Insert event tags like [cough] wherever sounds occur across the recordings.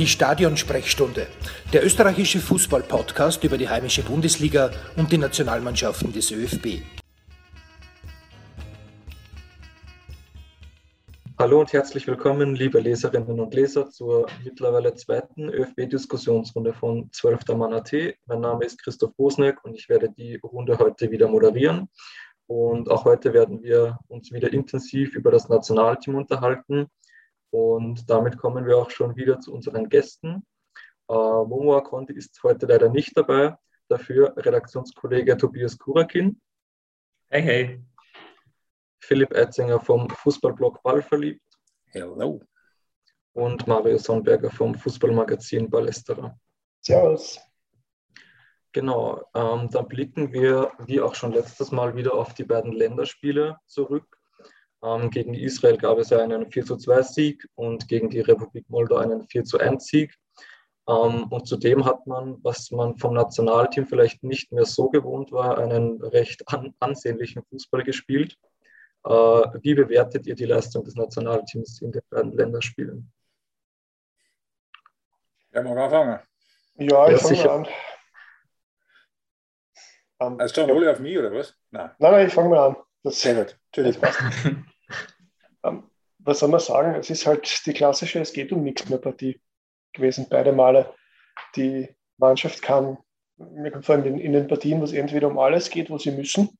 Die Stadionsprechstunde, der österreichische Fußball-Podcast über die heimische Bundesliga und die Nationalmannschaften des ÖFB. Hallo und herzlich willkommen, liebe Leserinnen und Leser, zur mittlerweile zweiten ÖFB-Diskussionsrunde von 12. Mann AT. Mein Name ist Christoph Bosneck und ich werde die Runde heute wieder moderieren. Und auch heute werden wir uns wieder intensiv über das Nationalteam unterhalten. Und damit kommen wir auch schon wieder zu unseren Gästen. Äh, Momo Akonti ist heute leider nicht dabei, dafür Redaktionskollege Tobias Kurakin. Hey, hey. Philipp Eitzinger vom Fußballblog Ballverliebt. Hello. Und Mario Sonnberger vom Fußballmagazin Ballesterer. Servus. Genau, ähm, dann blicken wir, wie auch schon letztes Mal, wieder auf die beiden Länderspiele zurück. Ähm, gegen Israel gab es ja einen 4 zu 2 Sieg und gegen die Republik Moldau einen 4 zu 1 Sieg. Ähm, und zudem hat man, was man vom Nationalteam vielleicht nicht mehr so gewohnt war, einen recht an, ansehnlichen Fußball gespielt. Äh, wie bewertet ihr die Leistung des Nationalteams in den beiden Länderspielen? Ja, mal anfangen. Ja, ich ja, fange an. Um, ähm, also John Ole auf mich oder was? Nein, nein, nein ich fange mal an. Das, Sehr gut, natürlich. um, [laughs] ähm, was soll man sagen? Es ist halt die klassische Es geht um nichts mehr Partie gewesen, beide Male. Die Mannschaft kann, mir kommt vor allem in, in den Partien, wo es entweder um alles geht, wo sie müssen,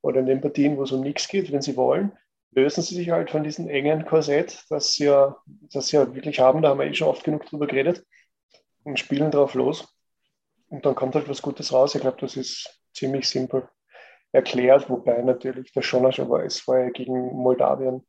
oder in den Partien, wo es um nichts geht, wenn sie wollen, lösen sie sich halt von diesem engen Korsett, das sie ja, das sie ja wirklich haben, da haben wir eh schon oft genug drüber geredet, und spielen drauf los. Und dann kommt halt was Gutes raus. Ich glaube, das ist ziemlich simpel erklärt, wobei natürlich der schon war, es war ja gegen Moldawien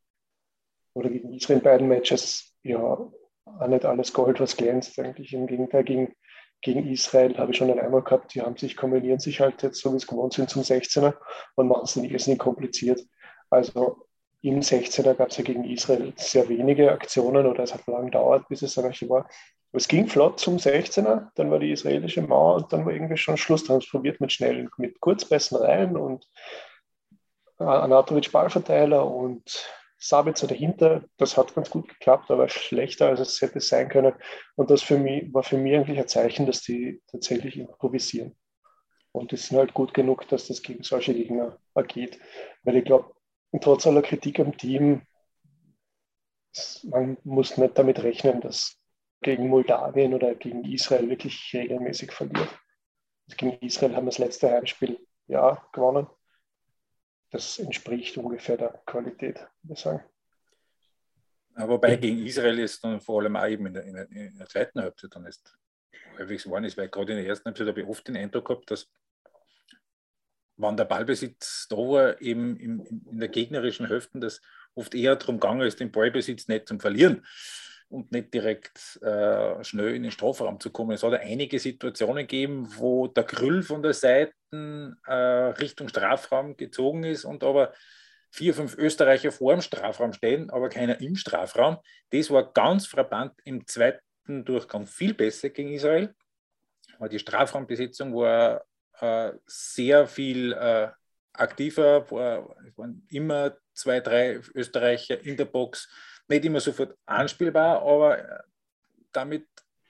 oder gegen Israel in beiden Matches ja auch nicht alles Gold, was glänzt. Eigentlich im Gegenteil, gegen gegen Israel habe ich schon einmal gehabt, die haben sich, kombinieren sich halt jetzt, so wie es gewohnt sind, zum 16er und machen es ist nicht kompliziert. Also im 16er gab es ja gegen Israel sehr wenige Aktionen oder es hat lange gedauert, bis es eigentlich war. Es ging flott zum 16er, dann war die israelische Mauer und dann war irgendwie schon Schluss. Dann probiert mit schnellen, mit Kurzpässen rein und Anatovic Ballverteiler und Sabitzer dahinter, das hat ganz gut geklappt, aber schlechter als es hätte sein können. Und das für mich, war für mich eigentlich ein Zeichen, dass die tatsächlich improvisieren. Und die sind halt gut genug, dass das gegen solche Gegner geht. Weil ich glaube, trotz aller Kritik am Team, man muss nicht damit rechnen, dass gegen Moldawien oder gegen Israel wirklich regelmäßig verliert. Gegen Israel haben wir das letzte Heimspiel ja gewonnen das entspricht ungefähr der Qualität, würde ich sagen. wobei gegen Israel ist dann vor allem auch eben in der, in der, in der zweiten Halbzeit dann ist häufig geworden ist, weil gerade in der ersten Halbzeit habe ich oft den Eindruck gehabt, dass wann der Ballbesitz da war, eben in, in der gegnerischen Hälfte, dass oft eher darum gegangen ist, den Ballbesitz nicht zu verlieren und nicht direkt äh, schnell in den Strafraum zu kommen. Es hat einige Situationen gegeben, wo der Grüll von der Seite äh, Richtung Strafraum gezogen ist und aber vier, fünf Österreicher vor dem Strafraum stehen, aber keiner im Strafraum. Das war ganz frappant im zweiten Durchgang viel besser gegen Israel. Aber die Strafraumbesetzung war sehr viel äh, aktiver, war, es waren immer zwei, drei Österreicher in der Box nicht immer sofort anspielbar, aber äh, damit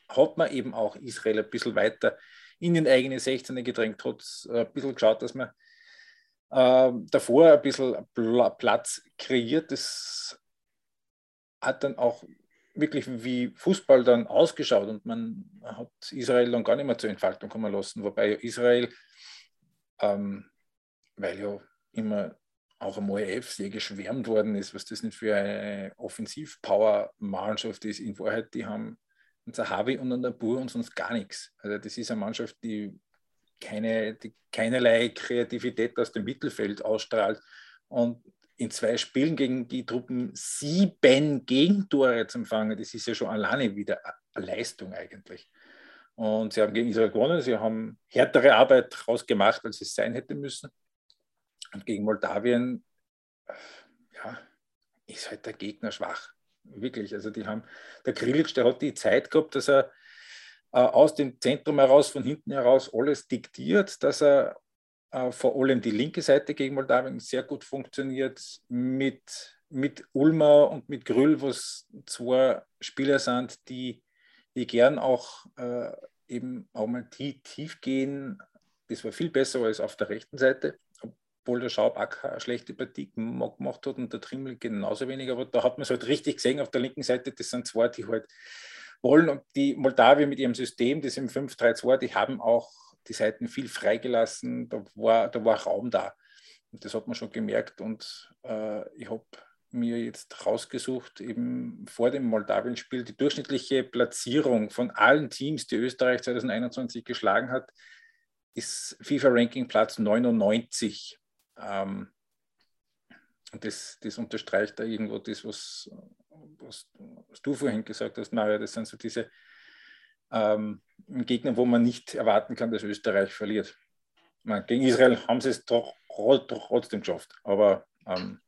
hat man eben auch Israel ein bisschen weiter in den eigenen 16er gedrängt, hat äh, ein bisschen geschaut, dass man äh, davor ein bisschen Platz kreiert. Das hat dann auch wirklich wie Fußball dann ausgeschaut und man hat Israel dann gar nicht mehr zur Entfaltung kommen lassen, wobei Israel, ähm, weil ja immer auch am ORF sehr geschwärmt worden ist, was das nicht für eine Offensivpower-Mannschaft ist. In Wahrheit, die haben einen Zahavi und einen Nabur und sonst gar nichts. Also das ist eine Mannschaft, die, keine, die keinerlei Kreativität aus dem Mittelfeld ausstrahlt und in zwei Spielen gegen die Truppen sieben Gegentore zu empfangen, das ist ja schon alleine wieder eine Leistung eigentlich. Und sie haben gegen Israel gewonnen, sie haben härtere Arbeit rausgemacht, als es sein hätte müssen. Und gegen Moldawien, ja, ist halt der Gegner schwach. Wirklich. Also die haben, der Grilic, der hat die Zeit gehabt, dass er äh, aus dem Zentrum heraus, von hinten heraus alles diktiert, dass er vor allem die linke Seite gegen Moldawien sehr gut funktioniert, mit, mit Ulmer und mit Grüll, was zwei Spieler sind, die ich gern auch äh, eben auch mal tief, gehen. Das war viel besser als auf der rechten Seite, obwohl der Schaub auch eine schlechte Partie gemacht hat und der Trimmel genauso wenig. Aber da hat man es halt richtig gesehen auf der linken Seite. Das sind zwei, die halt wollen. Und die Moldawier mit ihrem System, das im 5-3-2, die haben auch die Seiten viel freigelassen. Da war, da war Raum da. Und das hat man schon gemerkt. Und äh, ich habe mir jetzt rausgesucht, eben vor dem Moldawien-Spiel, die durchschnittliche Platzierung von allen Teams, die Österreich 2021 geschlagen hat, ist FIFA-Ranking Platz 99. Ähm, und das, das unterstreicht da irgendwo das, was, was, was, du vorhin gesagt hast, Maria. Das sind so diese ähm, Gegner, wo man nicht erwarten kann, dass Österreich verliert. Man, gegen Israel haben sie es doch, doch trotzdem geschafft, aber ähm,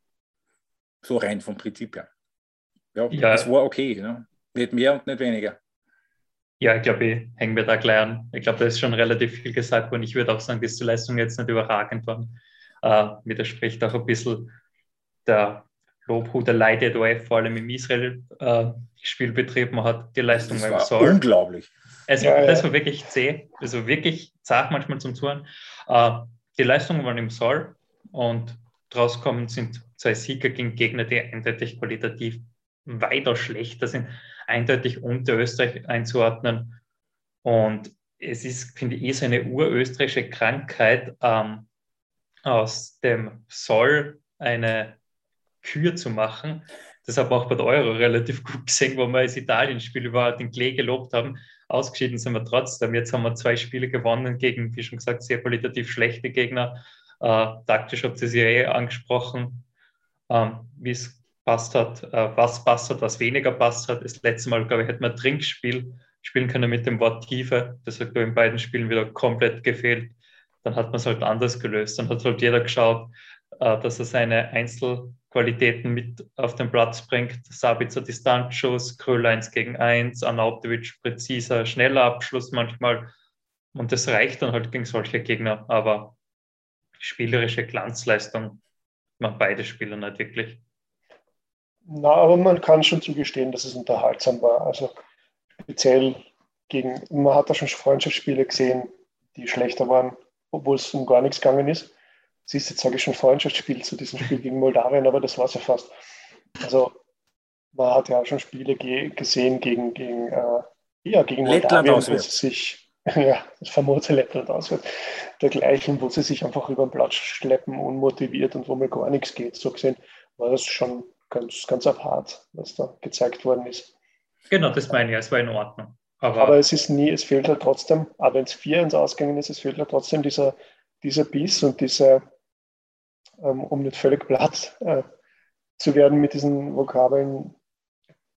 so rein vom Prinzip her. Ja, ja. es war okay. Ne? Nicht mehr und nicht weniger. Ja, ich glaube, ich hänge mir da gleich an. Ich glaube, da ist schon relativ viel gesagt worden. Ich würde auch sagen, dass die Leistung jetzt nicht überragend war. Äh, widerspricht auch ein bisschen der Lobhudelei, der OF vor allem im Israel-Spiel äh, betrieben hat. Die Leistung das war Soll. unglaublich. Es, ja, das war wirklich zäh, also wirklich zart manchmal zum Touren. Äh, die Leistungen waren im Soll und draus kommen sind zwei Sieger gegen Gegner, die eindeutig qualitativ weiter schlechter sind, eindeutig unter Österreich einzuordnen. Und es ist, finde ich, eh so eine urösterreichische Krankheit, ähm, aus dem Soll eine Kür zu machen. Das hat man auch bei der Euro relativ gut gesehen, wo wir das Italien-Spiel über den Klee gelobt haben. Ausgeschieden sind wir trotzdem. Jetzt haben wir zwei Spiele gewonnen gegen, wie schon gesagt, sehr qualitativ schlechte Gegner. Äh, taktisch habt ihr sie eh angesprochen ähm, wie es passt hat, äh, was passt hat, was weniger passt hat. Das letzte Mal, glaube ich, hätte man ein Trinkspiel spielen können mit dem Wort Tiefe. Das hat in beiden Spielen wieder komplett gefehlt. Dann hat man es halt anders gelöst. Dann hat halt jeder geschaut, dass er seine Einzelqualitäten mit auf den Platz bringt. Sabitzer Distanzschuss, Kröll 1 gegen 1, Anautovic präziser, schneller Abschluss manchmal. Und das reicht dann halt gegen solche Gegner. Aber spielerische Glanzleistung man beide Spieler nicht wirklich. Na, aber man kann schon zugestehen, dass es unterhaltsam war. Also speziell gegen, man hat da schon Freundschaftsspiele gesehen, die schlechter waren, obwohl es um gar nichts gegangen ist. Siehst jetzt sage ich schon Freundschaftsspiel zu diesem Spiel gegen Moldawien, aber das war es ja fast. Also man hat ja auch schon Spiele ge gesehen gegen, gegen, äh, ja, gegen Moldawien, wo sie sich [laughs] ja, das famose Lettland auswärts, dergleichen, wo sie sich einfach über den Platz schleppen, unmotiviert und wo mir gar nichts geht. So gesehen war das schon ganz, ganz apart, was da gezeigt worden ist. Genau, das meine ich, es war in Ordnung. Aber, Aber es ist nie, es fehlt halt trotzdem, aber wenn es 4 ins Ausgegangen ist, es fehlt halt trotzdem dieser, dieser Biss und diese, um nicht völlig platt äh, zu werden mit diesen Vokabeln,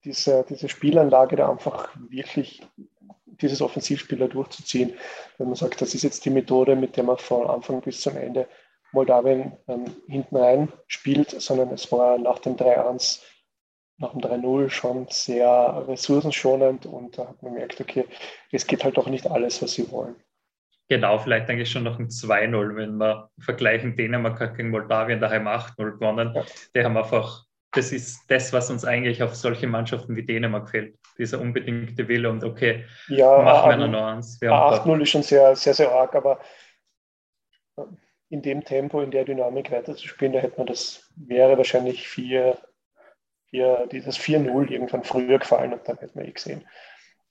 diese, diese Spielanlage da einfach wirklich dieses Offensivspieler durchzuziehen. Wenn man sagt, das ist jetzt die Methode, mit der man von Anfang bis zum Ende Moldawien ähm, hinten rein spielt, sondern es war nach dem 3-1, nach dem 3-0 schon sehr ressourcenschonend und da hat man gemerkt, okay, es geht halt auch nicht alles, was sie wollen. Genau, vielleicht eigentlich schon noch ein 2-0, wenn wir vergleichen Dänemark gegen Moldawien daheim 8-0 gewonnen. Die haben einfach das ist das, was uns eigentlich auf solche Mannschaften wie Dänemark fehlt. Dieser unbedingte Wille und okay, ja, machen wir noch eins. 8-0 ist schon sehr, sehr, sehr arg, aber in dem Tempo, in der Dynamik weiterzuspielen, da hätte man das, wäre wahrscheinlich 4, 4 dieses 4-0 irgendwann früher gefallen und dann hätte man eh gesehen.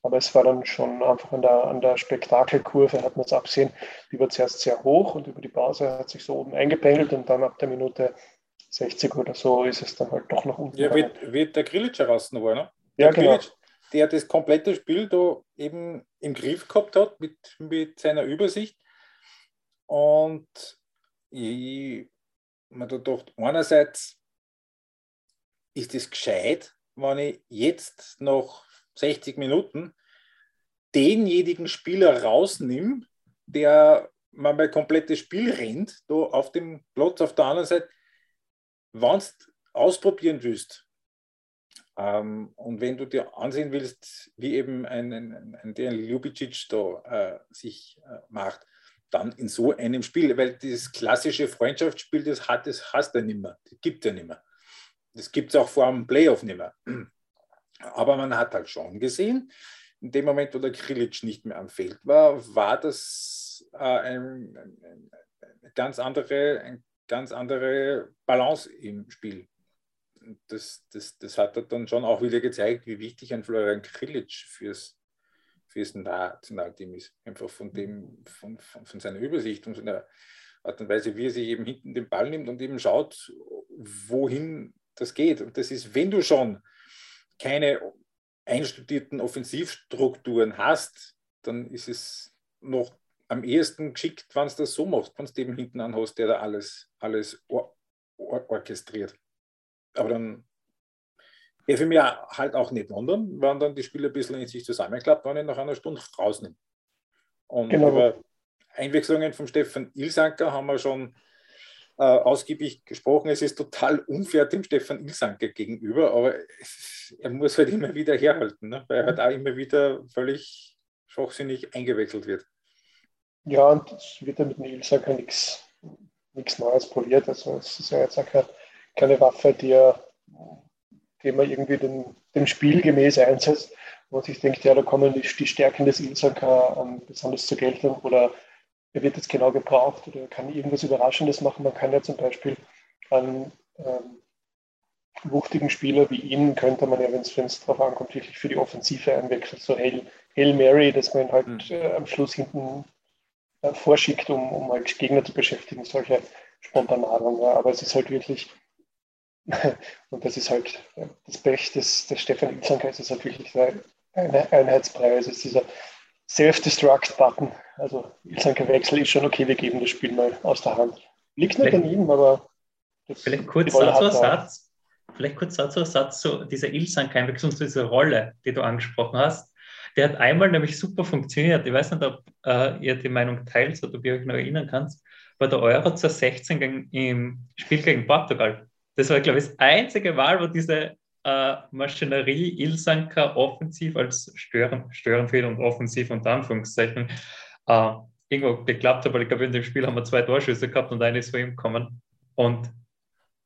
Aber es war dann schon einfach an der, an der Spektakelkurve, hat man es absehen, die war zuerst sehr hoch und über die Pause hat sich so oben eingependelt und dann ab der Minute 60 oder so ist es dann halt doch noch unten. Ja, wie, wie der Grilic herausgenommen war, ne? Der ja, genau. Grilic, der das komplette Spiel da eben im Griff gehabt hat mit, mit seiner Übersicht. Und ich mir da gedacht, einerseits ist es gescheit, wenn ich jetzt noch 60 Minuten denjenigen Spieler rausnehme, der man mein komplettes Spiel rennt, da auf dem Platz auf der anderen Seite, wenn du ausprobieren willst, ähm, und wenn du dir ansehen willst, wie eben ein, ein, ein, ein Ljubicic da äh, sich äh, macht, dann in so einem Spiel, weil das klassische Freundschaftsspiel, das hat, das hast du nicht mehr, das gibt es ja nicht mehr. Das gibt es auch vor dem Playoff nicht mehr. Aber man hat halt schon gesehen, in dem Moment, wo der Krilic nicht mehr am Feld war, war das äh, ein, ein, eine ganz andere, eine ganz andere Balance im Spiel. Das, das, das hat er dann schon auch wieder gezeigt, wie wichtig ein Florian Krilic fürs, fürs Nationalteam ist. Einfach von, dem, von, von, von seiner Übersicht und seiner Art und Weise, wie er sich eben hinten den Ball nimmt und eben schaut, wohin das geht. Und das ist, wenn du schon keine einstudierten Offensivstrukturen hast, dann ist es noch am ehesten geschickt, wenn du das so machst, wenn du eben hinten an hast, der da alles, alles or or orchestriert. Aber dann darf ich mir halt auch nicht wundern, wenn dann die Spiele ein bisschen in sich zusammenklappt, wenn ich nach einer Stunde rausnehme. Und genau. über Einwechslungen von Stefan Ilsanker haben wir schon äh, ausgiebig gesprochen. Es ist total unfair dem Stefan Ilsanker gegenüber, aber er muss halt immer wieder herhalten, ne? weil er halt auch immer wieder völlig schwachsinnig eingewechselt wird. Ja, und es wird ja mit dem Ilsanker nichts Neues poliert. Also es ist ja jetzt auch keine, Waffe, die, er, die man irgendwie den, dem Spiel gemäß einsetzt, wo sich denkt, ja, da kommen die, die Stärken des Ilsanker besonders zur Geltung oder er wird jetzt genau gebraucht oder kann irgendwas Überraschendes machen. Man kann ja zum Beispiel einen ähm, wuchtigen Spieler wie ihn, könnte man ja, wenn es darauf ankommt, wirklich für die Offensive einwechseln. So Hail, Hail Mary, dass man halt mhm. äh, am Schluss hinten äh, vorschickt, um, um halt Gegner zu beschäftigen, solche Spontanadern. Ja. Aber es ist halt wirklich, [laughs] und das ist halt das Pech des, des Stefan Ilzanker, es ist halt wirklich eine Einheitspreis. Es ist dieser Self-Destruct-Button. Also Ilsanker Wechsel ist schon okay, wir geben das Spiel mal aus der Hand. Liegt nicht an ihm, aber vielleicht kurz dazu ein Satz. Vielleicht kurz dazu ein Satz zu dieser Ilsanker-Wechsel und zu dieser Rolle, die du angesprochen hast. Der hat einmal nämlich super funktioniert. Ich weiß nicht, ob äh, ihr die Meinung teilt oder ob ihr euch noch erinnern kannst. Bei der Euro 2016 gegen, im Spiel gegen Portugal. Das war, glaube ich, das einzige Mal, wo diese äh, Maschinerie Ilsanker offensiv als Stören, Störenfehler und offensiv unter Anführungszeichen äh, irgendwo geklappt hat, weil ich glaube, in dem Spiel haben wir zwei Torschüsse gehabt und eine ist von ihm gekommen. Und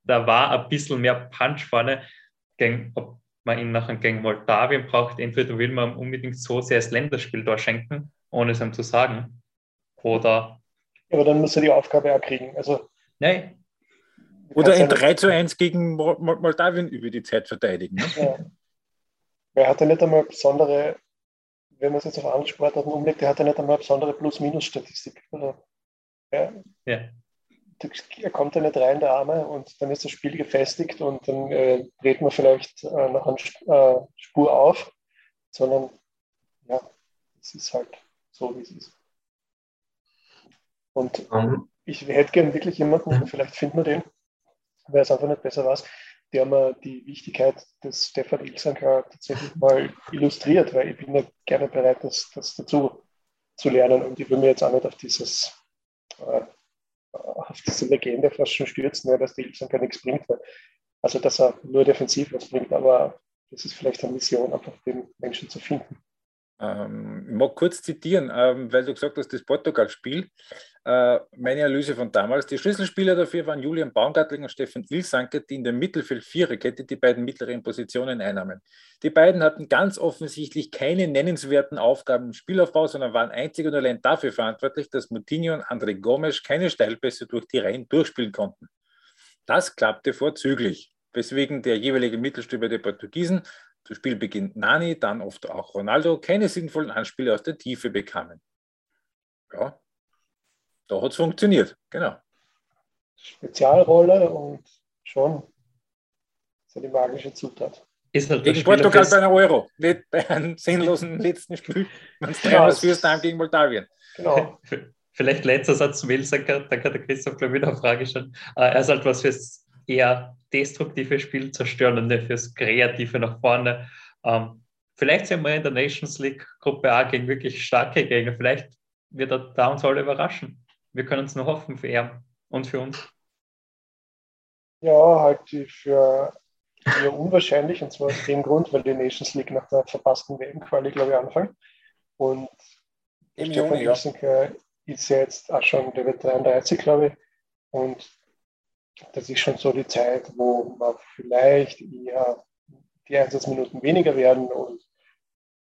da war ein bisschen mehr Punch vorne, gegen, ob man ihn nachher gegen Moldawien braucht. Entweder will man unbedingt so sehr das Länderspiel schenken, ohne es ihm zu sagen, oder. Aber dann muss er die Aufgabe auch kriegen. Also, Nein, oder ein 3 zu 1 gegen Moldawien über die Zeit verteidigen. Ne? Ja. Er hatte nicht einmal besondere, wenn man es jetzt auf andere Sportarten umlegt, er hatte nicht einmal besondere Plus-Minus-Statistik. Ja. ja. Er kommt ja nicht rein, der Arme, und dann ist das Spiel gefestigt und dann äh, dreht man vielleicht äh, noch eine äh, Spur auf, sondern ja, es ist halt so, wie es ist. Und um. Ähm. ich hätte gern wirklich jemanden, vielleicht finden wir den, weil es einfach nicht besser war, der mir die Wichtigkeit des Stefan Ilsanker tatsächlich mal illustriert, weil ich bin ja gerne bereit, das, das dazu zu lernen und ich will mir jetzt auch nicht auf dieses äh, auf diese Legende fast schon stürzen, dass der Ilsanker nichts bringt. Weil, also dass er nur defensiv was bringt, aber das ist vielleicht eine Mission, einfach den Menschen zu finden. Ähm, ich mag kurz zitieren, ähm, weil du gesagt hast, das Portugal-Spiel. Äh, meine Analyse von damals. Die Schlüsselspieler dafür waren Julian Baumgartling und Stefan Ilsanke, die in der Mittelfeld-Viererkette die beiden mittleren Positionen einnahmen. Die beiden hatten ganz offensichtlich keine nennenswerten Aufgaben im Spielaufbau, sondern waren einzig und allein dafür verantwortlich, dass Moutinho und André Gomes keine Steilpässe durch die Reihen durchspielen konnten. Das klappte vorzüglich, weswegen der jeweilige Mittelstürmer der Portugiesen zu Spielbeginn Nani, dann oft auch Ronaldo, keine sinnvollen Anspiele aus der Tiefe bekamen. Ja, da hat es funktioniert, genau. Spezialrolle und schon so die magische Zutat. Ist halt gegen Portugal bei einer Euro, nicht bei einem sinnlosen [laughs] letzten Spiel, wenn es drei was fürs Time gegen Moldawien. Genau. [laughs] Vielleicht letzter Satz zum Ilsacker, da kann der Christoph gleich wieder eine Frage stellen. Äh, er ist halt was fürs eher destruktive Spiel zerstören und nicht fürs Kreative nach vorne. Ähm, vielleicht sind wir in der Nations League Gruppe A gegen wirklich starke Gegner. Vielleicht wird er da uns alle überraschen. Wir können es nur hoffen für er und für uns. Ja, halte ich für eher unwahrscheinlich und zwar aus dem Grund, weil die Nations League nach der verpassten WM-Quali, glaube ich, anfängt. Und Im Stefan Juni, ja. ist ja jetzt auch schon, der wird 33, glaube ich. Und das ist schon so die Zeit, wo man vielleicht eher die Einsatzminuten weniger werden und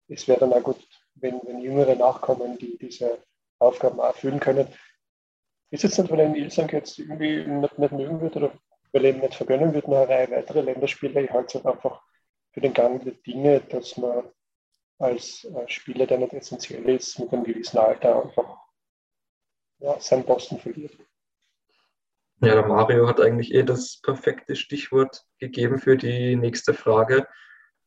es wäre dann auch gut, wenn, wenn Jüngere nachkommen, die diese Aufgaben erfüllen können. Ist es nicht, weil ein Ilsank jetzt irgendwie nicht, nicht mögen wird oder weil ihm nicht vergönnen wird, noch eine Reihe weitere Länderspiele? Ich halte es einfach für den Gang der Dinge, dass man als äh, Spieler, der nicht essentiell ist, mit einem gewissen Alter einfach ja, seinen Posten verliert. Ja, der Mario hat eigentlich eh das perfekte Stichwort gegeben für die nächste Frage.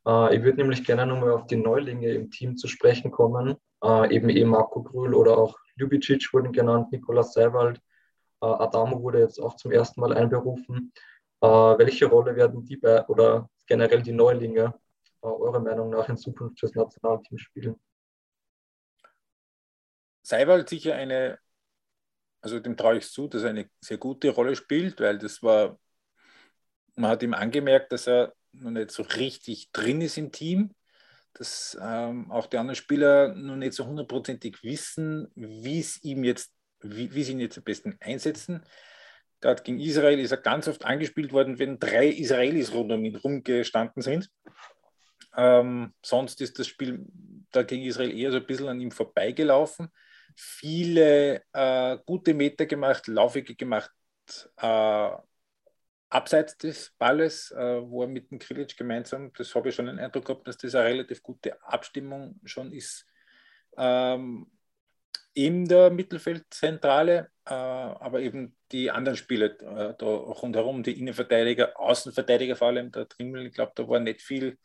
Äh, ich würde nämlich gerne nochmal auf die Neulinge im Team zu sprechen kommen. Äh, eben eh Marco Grül oder auch Ljubicic wurden genannt, Nikolas Seiwald, äh, Adamo wurde jetzt auch zum ersten Mal einberufen. welche Rolle werden die bei oder generell die Neulinge eurer Meinung nach in Zukunft fürs Nationalteam spielen? Seiwald sicher eine, also dem traue ich zu, dass er eine sehr gute Rolle spielt, weil das war, man hat ihm angemerkt, dass er noch nicht so richtig drin ist im Team, dass ähm, auch die anderen Spieler noch nicht so hundertprozentig wissen, wie es ihm jetzt, wie, wie sie ihn jetzt am besten einsetzen. Gerade gegen Israel ist er ganz oft angespielt worden, wenn drei Israelis rund um ihn rumgestanden sind. Ähm, sonst ist das Spiel da gegen Israel eher so ein bisschen an ihm vorbeigelaufen. Viele äh, gute Meter gemacht, laufige gemacht, äh, abseits des Balles, äh, wo er mit dem Krilic gemeinsam, das habe ich schon den Eindruck gehabt, dass das eine relativ gute Abstimmung schon ist. Ähm, in der Mittelfeldzentrale, äh, aber eben die anderen Spiele äh, da rundherum, die Innenverteidiger, Außenverteidiger vor allem, der Trimmel, ich glaube, da war nicht viel,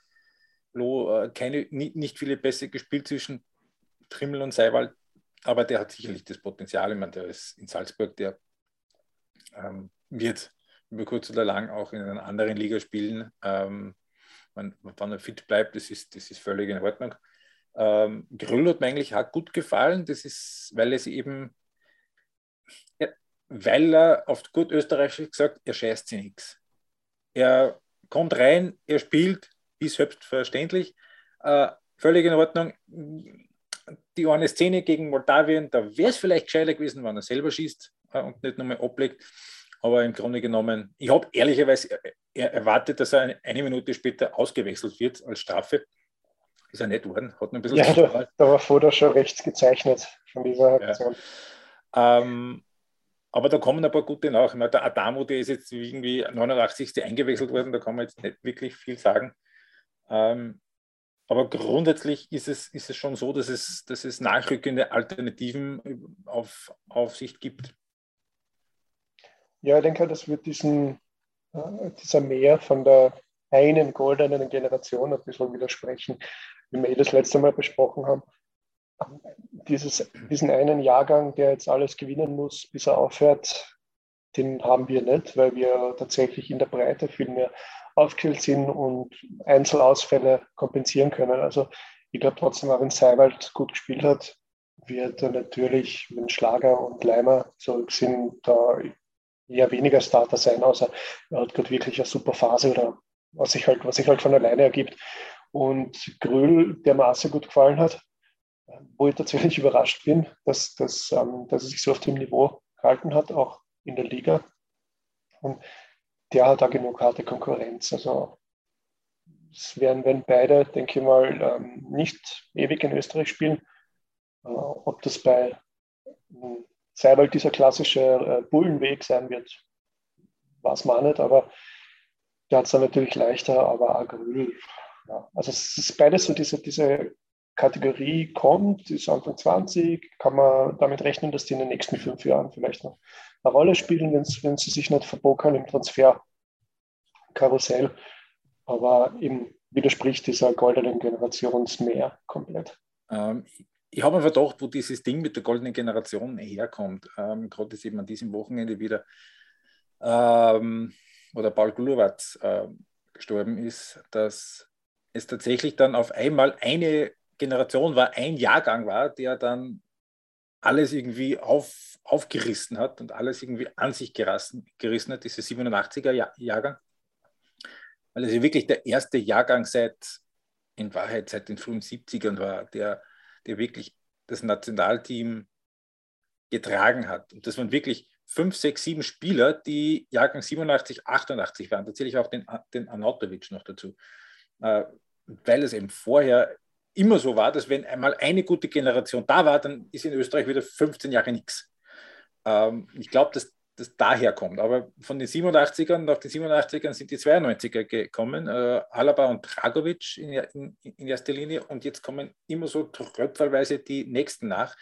äh, keine, nicht, nicht viele Pässe gespielt zwischen Trimmel und Seiwald, aber der hat sicherlich das Potenzial, ich meine, der ist in Salzburg, der ähm, wird über kurz oder lang auch in einer anderen Liga spielen. Ähm, man, wenn er fit bleibt, das ist, das ist völlig in Ordnung. Ähm, Grüll hat mir eigentlich auch gut gefallen, das ist, weil er sie eben, ja, weil er auf gut österreichisch gesagt, er scheißt sie nichts. Er kommt rein, er spielt, ist selbstverständlich, äh, völlig in Ordnung. Die eine Szene gegen Moldawien, da wäre es vielleicht gescheiter gewesen, wenn er selber schießt äh, und nicht nochmal ablegt. Aber im Grunde genommen, ich habe ehrlicherweise erwartet, dass er eine Minute später ausgewechselt wird als Strafe. Ist er nicht worden, hat ein bisschen. Ja, da, da, war Foda schon rechts gezeichnet von dieser Aktion. Ja. Ähm, aber da kommen ein paar gute nach. Der Adamo, der ist jetzt irgendwie 89. eingewechselt worden, da kann man jetzt nicht wirklich viel sagen. Ähm, aber grundsätzlich ist es, ist es schon so, dass es, dass es nachrückende Alternativen auf, auf Sicht gibt. Ja, ich denke, das wird diesen, äh, dieser Mehr von der einen goldenen Generation ein bisschen widersprechen, wie wir eh das letzte Mal besprochen haben. Dieses, diesen einen Jahrgang, der jetzt alles gewinnen muss, bis er aufhört, den haben wir nicht, weil wir tatsächlich in der Breite viel mehr aufgestellt sind und Einzelausfälle kompensieren können. Also ich glaube trotzdem, auch wenn Seiwald gut gespielt hat, wird er natürlich, wenn Schlager und Leimer zurück sind, da eher weniger Starter sein, außer er hat gerade wirklich eine super Phase oder was sich halt, halt von alleine ergibt. Und Grül, der mir auch sehr gut gefallen hat, wo ich tatsächlich [laughs] überrascht bin, dass, dass, ähm, dass er sich so auf dem Niveau gehalten hat, auch in der Liga. Und der hat da genug harte Konkurrenz. Also es werden, werden beide, denke ich mal, ähm, nicht ewig in Österreich spielen. Äh, ob das bei sei halt dieser klassische äh, Bullenweg sein wird, weiß man nicht, aber der hat es dann natürlich leichter, aber Agrül, ja. Also es ist beides so diese, diese Kategorie kommt, ist Anfang 20, kann man damit rechnen, dass die in den nächsten fünf Jahren vielleicht noch eine Rolle spielen, wenn sie sich nicht verbokern im Transferkarussell. Aber eben widerspricht dieser goldenen Generationsmeer komplett. Ähm, ich habe mir Verdacht, wo dieses Ding mit der goldenen Generation herkommt. Ähm, Gerade ist eben an diesem Wochenende wieder, ähm, wo der Paul Gulowatz äh, gestorben ist, dass es tatsächlich dann auf einmal eine Generation war, ein Jahrgang war, der dann alles irgendwie auf, aufgerissen hat und alles irgendwie an sich gerissen, gerissen hat, dieser 87er Jahrgang. Weil es ja wirklich der erste Jahrgang seit, in Wahrheit seit den frühen 70ern war, der der wirklich das Nationalteam getragen hat. Und das waren wirklich fünf, sechs, sieben Spieler, die Jahrgang 87, 88 waren. Da zähle ich auch den, den Anatovic noch dazu. Äh, weil es eben vorher immer so war, dass wenn einmal eine gute Generation da war, dann ist in Österreich wieder 15 Jahre nichts. Ähm, ich glaube, dass das daher kommt. Aber von den 87ern, nach den 87ern sind die 92er gekommen, äh, Alaba und Dragovic in, in, in, erster Linie und jetzt kommen immer so tröpfelweise die nächsten nach.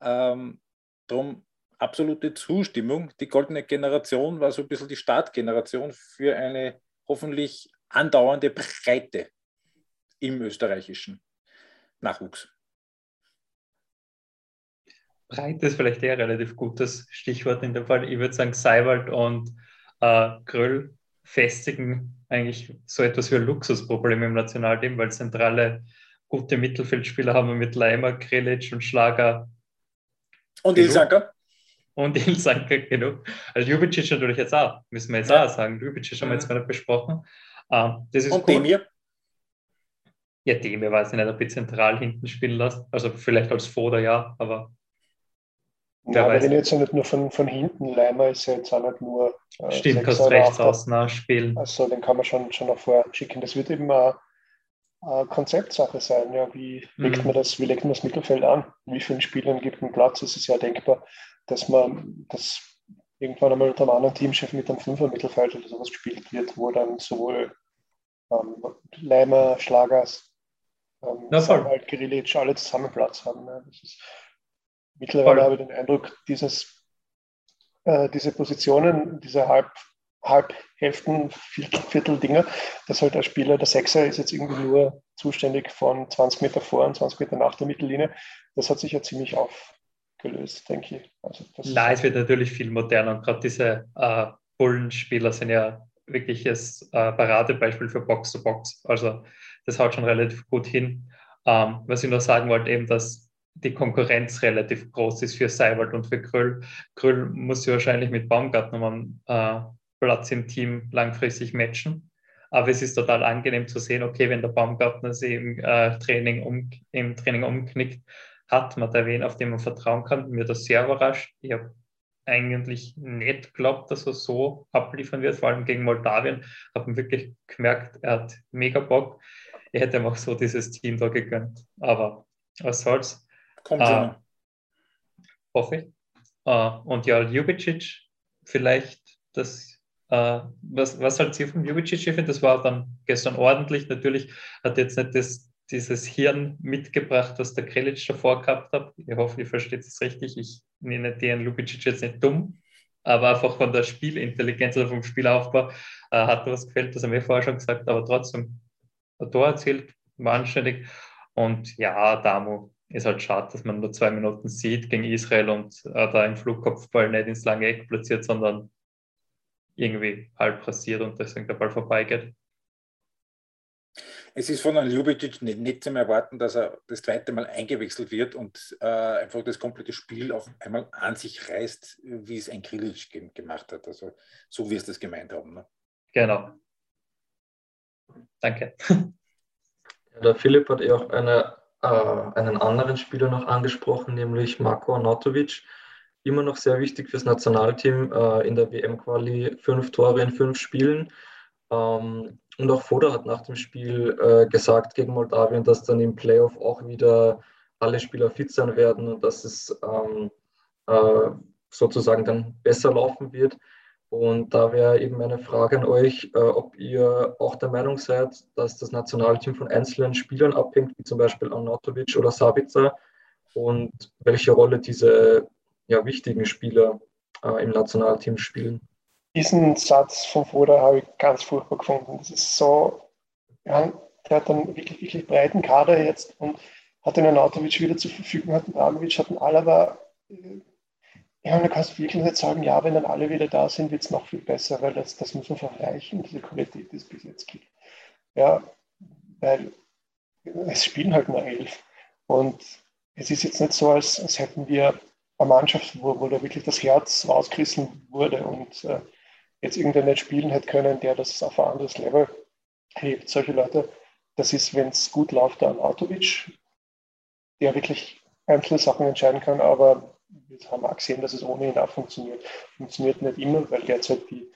Ähm, drum absolute Zustimmung. Die goldene Generation war so ein bisschen die Startgeneration für eine hoffentlich andauernde Breite im österreichischen Nachwuchs. Breite ist vielleicht eher relativ gutes Stichwort in dem Fall. Ich würde sagen, Seiwald und äh, Gröll festigen eigentlich so etwas wie ein Luxusproblem im Nationalteam, weil zentrale gute Mittelfeldspieler haben wir mit Leimer, Krelic und Schlager. Und Ilsanker? Und Ilsanker, genau. Also Ljubicic natürlich jetzt auch, müssen wir jetzt ja. auch sagen. Ljubicic haben wir jetzt gerade besprochen. Ähm, das ist und cool. Demir? Ja, Demir weiß ich nicht, ob ich zentral hinten spielen lasse. Also vielleicht als Vorder, ja, aber ja, aber den jetzt nicht nur von, von hinten, Leimer ist ja jetzt auch nicht nur. Äh, Stimmt, kannst rechts außen spielen. Also den kann man schon, schon nach vorne schicken. Das wird eben eine, eine Konzeptsache sein. Ja, wie legt mhm. man das, wie legt man das Mittelfeld an? Wie vielen Spielern gibt man Platz? Es ist ja denkbar, dass man das irgendwann einmal unter einem anderen Teamchef mit einem Fünfer Mittelfeld oder sowas gespielt wird, wo dann sowohl ähm, Leimer, Schlagers, ähm, Grilic alle zusammen Platz haben. Ja. Das ist, Mittlerweile habe ich den Eindruck, dieses, äh, diese Positionen, diese Halb, Halbhälften, Viertel-Dinger, dass halt der Spieler, der Sechser ist jetzt irgendwie nur zuständig von 20 Meter vor und 20 Meter nach der Mittellinie. Das hat sich ja ziemlich aufgelöst, denke ich. Also Nein, es wird natürlich viel moderner und gerade diese äh, Bullenspieler sind ja wirklich das äh, Paradebeispiel für Box-to-Box. -Box. Also das haut schon relativ gut hin. Ähm, was ich nur sagen wollte, eben, dass die Konkurrenz relativ groß ist für Seiwald und für Kröll. Kröll muss ja wahrscheinlich mit Baumgartner um äh, Platz im Team langfristig matchen. Aber es ist total angenehm zu sehen, okay, wenn der Baumgartner sie im, äh, Training, um, im Training umknickt, hat man da wen, auf den man vertrauen kann. Mir das sehr überrascht. Ich habe eigentlich nicht geglaubt, dass er so abliefern wird, vor allem gegen Moldawien. Habe wirklich gemerkt, er hat mega Bock. Er hätte einfach so dieses Team da gegönnt. Aber was soll's. Kommt äh, Hoffe ich. Äh, und ja, Ljubicic, vielleicht das, äh, was, was halt Sie von Ljubicic, ich finde, das war dann gestern ordentlich. Natürlich hat jetzt nicht das, dieses Hirn mitgebracht, was der Krelic davor gehabt hat. Ich hoffe, ihr versteht es richtig. Ich nenne den Ljubicic jetzt nicht dumm, aber einfach von der Spielintelligenz oder vom Spielaufbau äh, hat was gefällt, das haben wir vorher schon gesagt, aber trotzdem ein Tor erzählt, war anständig. Und ja, Damo, ist halt schade, dass man nur zwei Minuten sieht gegen Israel und äh, da im Flugkopfball nicht ins lange Eck platziert, sondern irgendwie halb passiert und deswegen der Ball vorbeigeht. Es ist von einem Ljubicic nicht, nicht zu erwarten, dass er das zweite Mal eingewechselt wird und äh, einfach das komplette Spiel auf einmal an sich reißt, wie es ein Grilic gemacht hat. Also so wie es das gemeint haben. Ne? Genau. Danke. der Philipp hat ja auch eine äh, einen anderen Spieler noch angesprochen, nämlich Marko Arnautovic. Immer noch sehr wichtig fürs Nationalteam äh, in der WM-Quali. Fünf Tore in fünf Spielen. Ähm, und auch Foda hat nach dem Spiel äh, gesagt gegen Moldawien, dass dann im Playoff auch wieder alle Spieler fit sein werden und dass es ähm, äh, sozusagen dann besser laufen wird. Und da wäre eben meine Frage an euch, äh, ob ihr auch der Meinung seid, dass das Nationalteam von einzelnen Spielern abhängt, wie zum Beispiel Arnautovic oder Sabica, und welche Rolle diese ja, wichtigen Spieler äh, im Nationalteam spielen. Diesen Satz von Foda habe ich ganz furchtbar gefunden. Das ist so, ja, der hat einen wirklich, wirklich breiten Kader jetzt und hat den Arnautovic wieder zur Verfügung, hat den Dragovic, hat den Alaba äh, ja, und du kannst wirklich nicht sagen, ja, wenn dann alle wieder da sind, wird es noch viel besser, weil das, das muss man vergleichen, diese Qualität, die es bis jetzt gibt. Ja, weil es spielen halt nur elf. Und es ist jetzt nicht so, als, als hätten wir eine Mannschaft, wo, wo da wirklich das Herz rausgerissen wurde und äh, jetzt irgendwer nicht spielen hätte können, der das auf ein anderes Level hebt. Solche Leute, das ist, wenn es gut läuft, der Autovic, der wirklich einzelne Sachen entscheiden kann, aber wir haben auch gesehen, dass es ohne ihn auch funktioniert. Funktioniert nicht immer, weil derzeit die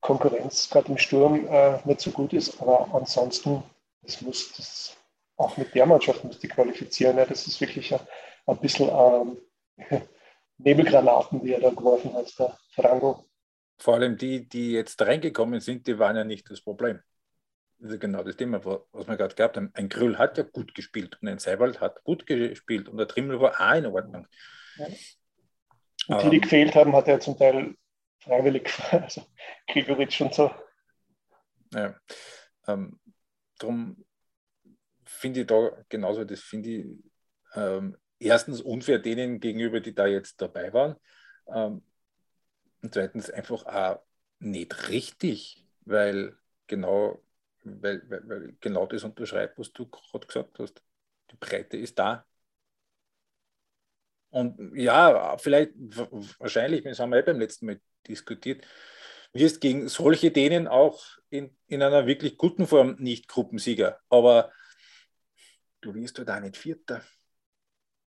Konkurrenz gerade im Sturm äh, nicht so gut ist, aber ansonsten, das muss, das auch mit der Mannschaft muss die qualifizieren. Ja. Das ist wirklich ein, ein bisschen ähm, [laughs] Nebelgranaten, die er da geworfen hat, der Frango. Vor allem die, die jetzt reingekommen sind, die waren ja nicht das Problem. Das ist genau das Thema, was wir gerade gehabt haben. Ein Grüll hat ja gut gespielt und ein Seiwald hat gut gespielt und der Trimmel war auch in Ordnung. Ja. Und die, die ähm, gefehlt haben, hat er zum Teil freiwillig, [laughs] also Gregoritsch und so. Ja, ähm, darum finde ich da genauso, das finde ich ähm, erstens unfair denen gegenüber, die da jetzt dabei waren. Ähm, und zweitens einfach auch nicht richtig, weil genau, weil, weil, weil genau das unterschreibt, was du gerade gesagt hast. Die Breite ist da. Und ja, vielleicht, wahrscheinlich, das haben wir ja beim letzten Mal diskutiert, wirst gegen solche denen auch in, in einer wirklich guten Form nicht Gruppensieger. Aber du wirst da nicht Vierter.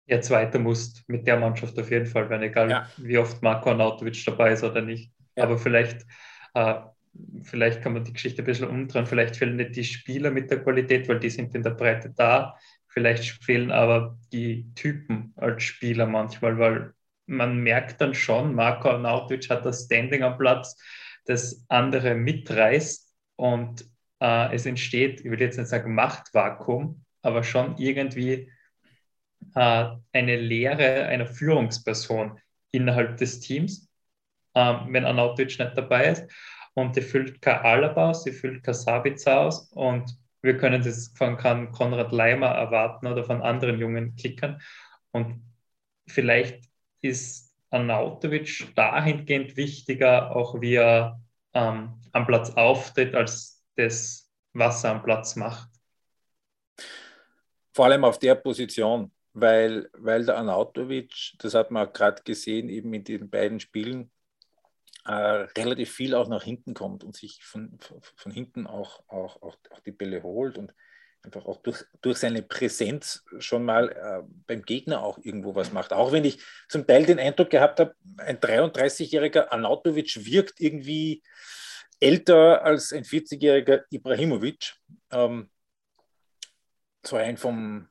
Ja, Zweiter musst mit der Mannschaft auf jeden Fall werden, egal ja. wie oft Marco Arnautovic dabei ist oder nicht. Ja. Aber vielleicht, äh, vielleicht kann man die Geschichte ein bisschen umdrehen. Vielleicht fehlen nicht die Spieler mit der Qualität, weil die sind in der Breite da. Vielleicht fehlen aber die Typen als Spieler manchmal, weil man merkt dann schon, Marco Arnautovic hat das Standing am Platz, das andere mitreißt und äh, es entsteht, ich will jetzt nicht sagen Machtvakuum, aber schon irgendwie äh, eine Lehre einer Führungsperson innerhalb des Teams, äh, wenn Arnautovic nicht dabei ist. Und die füllt kein Alaba aus, sie füllt kein Sabitzer aus und wir können das von Konrad Leimer erwarten oder von anderen jungen Kickern. Und vielleicht ist Arnautovic dahingehend wichtiger, auch wie er ähm, am Platz auftritt, als das, was er am Platz macht. Vor allem auf der Position weil, weil der Anautovic, das hat man gerade gesehen, eben in den beiden Spielen, äh, relativ viel auch nach hinten kommt und sich von, von hinten auch, auch, auch, auch die Bälle holt und einfach auch durch, durch seine Präsenz schon mal äh, beim Gegner auch irgendwo was macht. Auch wenn ich zum Teil den Eindruck gehabt habe, ein 33-jähriger Anautovic wirkt irgendwie älter als ein 40-jähriger Ibrahimovic. Ähm, so ein vom,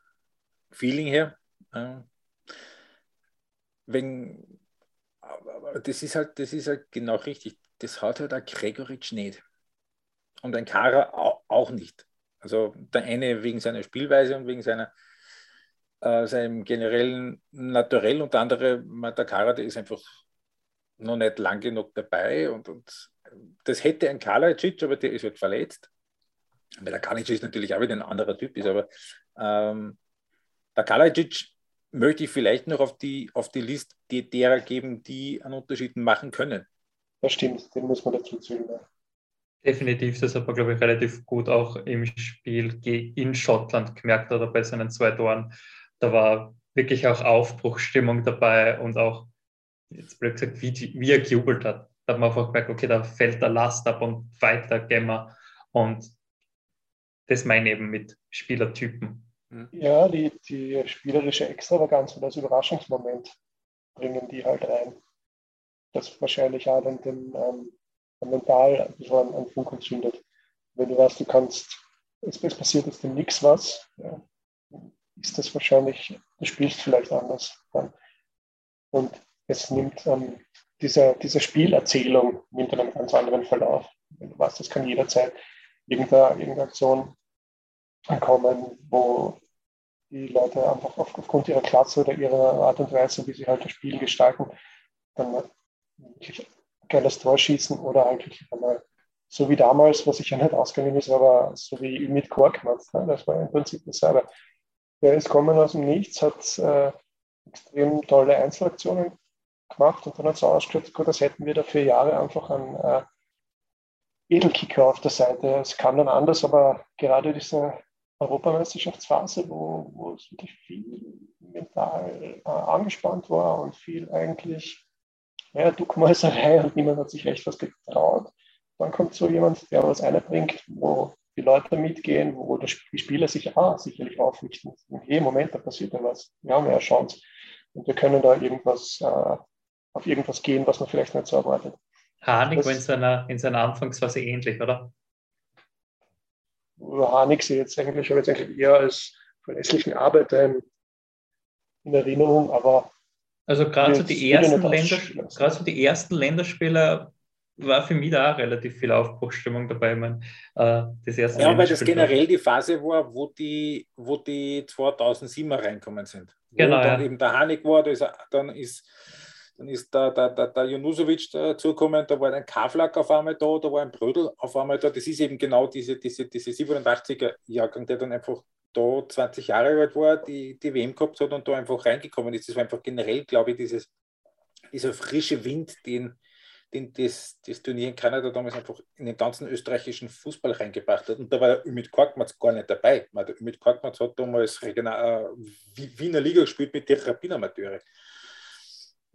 Feeling her. wenn, aber das ist halt, das ist halt genau richtig. Das hat halt ein Gregoritsch nicht. Und ein Kara auch nicht. Also der eine wegen seiner Spielweise und wegen seiner, äh, seinem generellen Naturell und der andere, der Kara, der ist einfach noch nicht lang genug dabei und, und das hätte ein Kalajdzic, aber der ist halt verletzt. Weil der Kalajdzic natürlich auch wieder ein anderer Typ ist, aber ähm, der Kalajic möchte ich vielleicht noch auf die, auf die Liste derer geben, die einen Unterschied machen können. Das stimmt, den muss man dazu zählen. Definitiv, das hat man, glaube ich, relativ gut auch im Spiel in Schottland gemerkt oder bei seinen zwei Toren. Da war wirklich auch Aufbruchstimmung dabei und auch, jetzt blöd gesagt, wie, wie er gejubelt hat. Da hat man einfach gemerkt, okay, da fällt der Last ab und weiter gehen wir. Und das meine ich eben mit Spielertypen. Mhm. Ja, die, die spielerische Extravaganz und das Überraschungsmoment bringen die halt rein. Das wahrscheinlich auch dann den ähm, mental ein bisschen an, an Funken zündet. Wenn du weißt, du kannst, es, es passiert jetzt nichts was, ja, ist das wahrscheinlich, du spielst vielleicht anders dann. Und es nimmt ähm, diese, diese Spielerzählung nimmt einen ganz anderen Verlauf. Wenn du weißt, das kann jederzeit irgendeine, irgendeine Aktion kommen, wo die Leute einfach aufgrund ihrer Klasse oder ihrer Art und Weise, wie sie halt das Spiel gestalten, dann wirklich geiles Tor schießen oder halt wirklich einmal so wie damals, was ich ja nicht ausgegangen ist, aber so wie mit Korkmaz, ne? das war im Prinzip dasselbe. Der ist kommen aus dem Nichts, hat äh, extrem tolle Einzelaktionen gemacht und dann hat es so ausgeschaut, gut, das hätten wir da vier Jahre einfach einen äh, Edelkicker auf der Seite. Es kam dann anders, aber gerade diese Europameisterschaftsphase, wo, wo es wirklich viel mental äh, angespannt war und viel eigentlich ja, Duckmäuserei und niemand hat sich echt was getraut. Dann kommt so jemand, der was einbringt, wo die Leute mitgehen, wo die Spieler sich ah, sicherlich aufrichten. In jedem Moment, da passiert ja was. Wir haben ja eine Chance. Und wir können da irgendwas, äh, auf irgendwas gehen, was man vielleicht nicht so erwartet. Harnik war in seiner, in seiner Anfangsphase ähnlich, oder? Hanik sehe jetzt eigentlich, habe jetzt eigentlich eher als, verlässlichen Arbeiter in, in Erinnerung, aber also gerade so, die ersten gerade so die ersten Länderspieler war für mich da auch relativ viel Aufbruchstimmung dabei. Ich meine, äh, das erste ja, weil das generell die Phase war, wo die, wo die 2007er reinkommen sind. Genau. Wo dann ja. eben der Hanik war, dann ist, dann ist der, der, der, der Junusovic dazugekommen, da war ein Kavlak auf einmal da, da war ein Brödel auf einmal da. Das ist eben genau diese, diese, diese 87er-Jahrgang, der dann einfach da 20 Jahre alt war, die, die WM gehabt hat und da einfach reingekommen ist. Das war einfach generell, glaube ich, dieses, dieser frische Wind, den, den das, das Turnier in Kanada damals einfach in den ganzen österreichischen Fußball reingebracht hat. Und da war der Ümit Korkmaz gar nicht dabei. Der Ümit Korkmaz hat damals Regional, äh, Wiener Liga gespielt mit der Rapinamateure.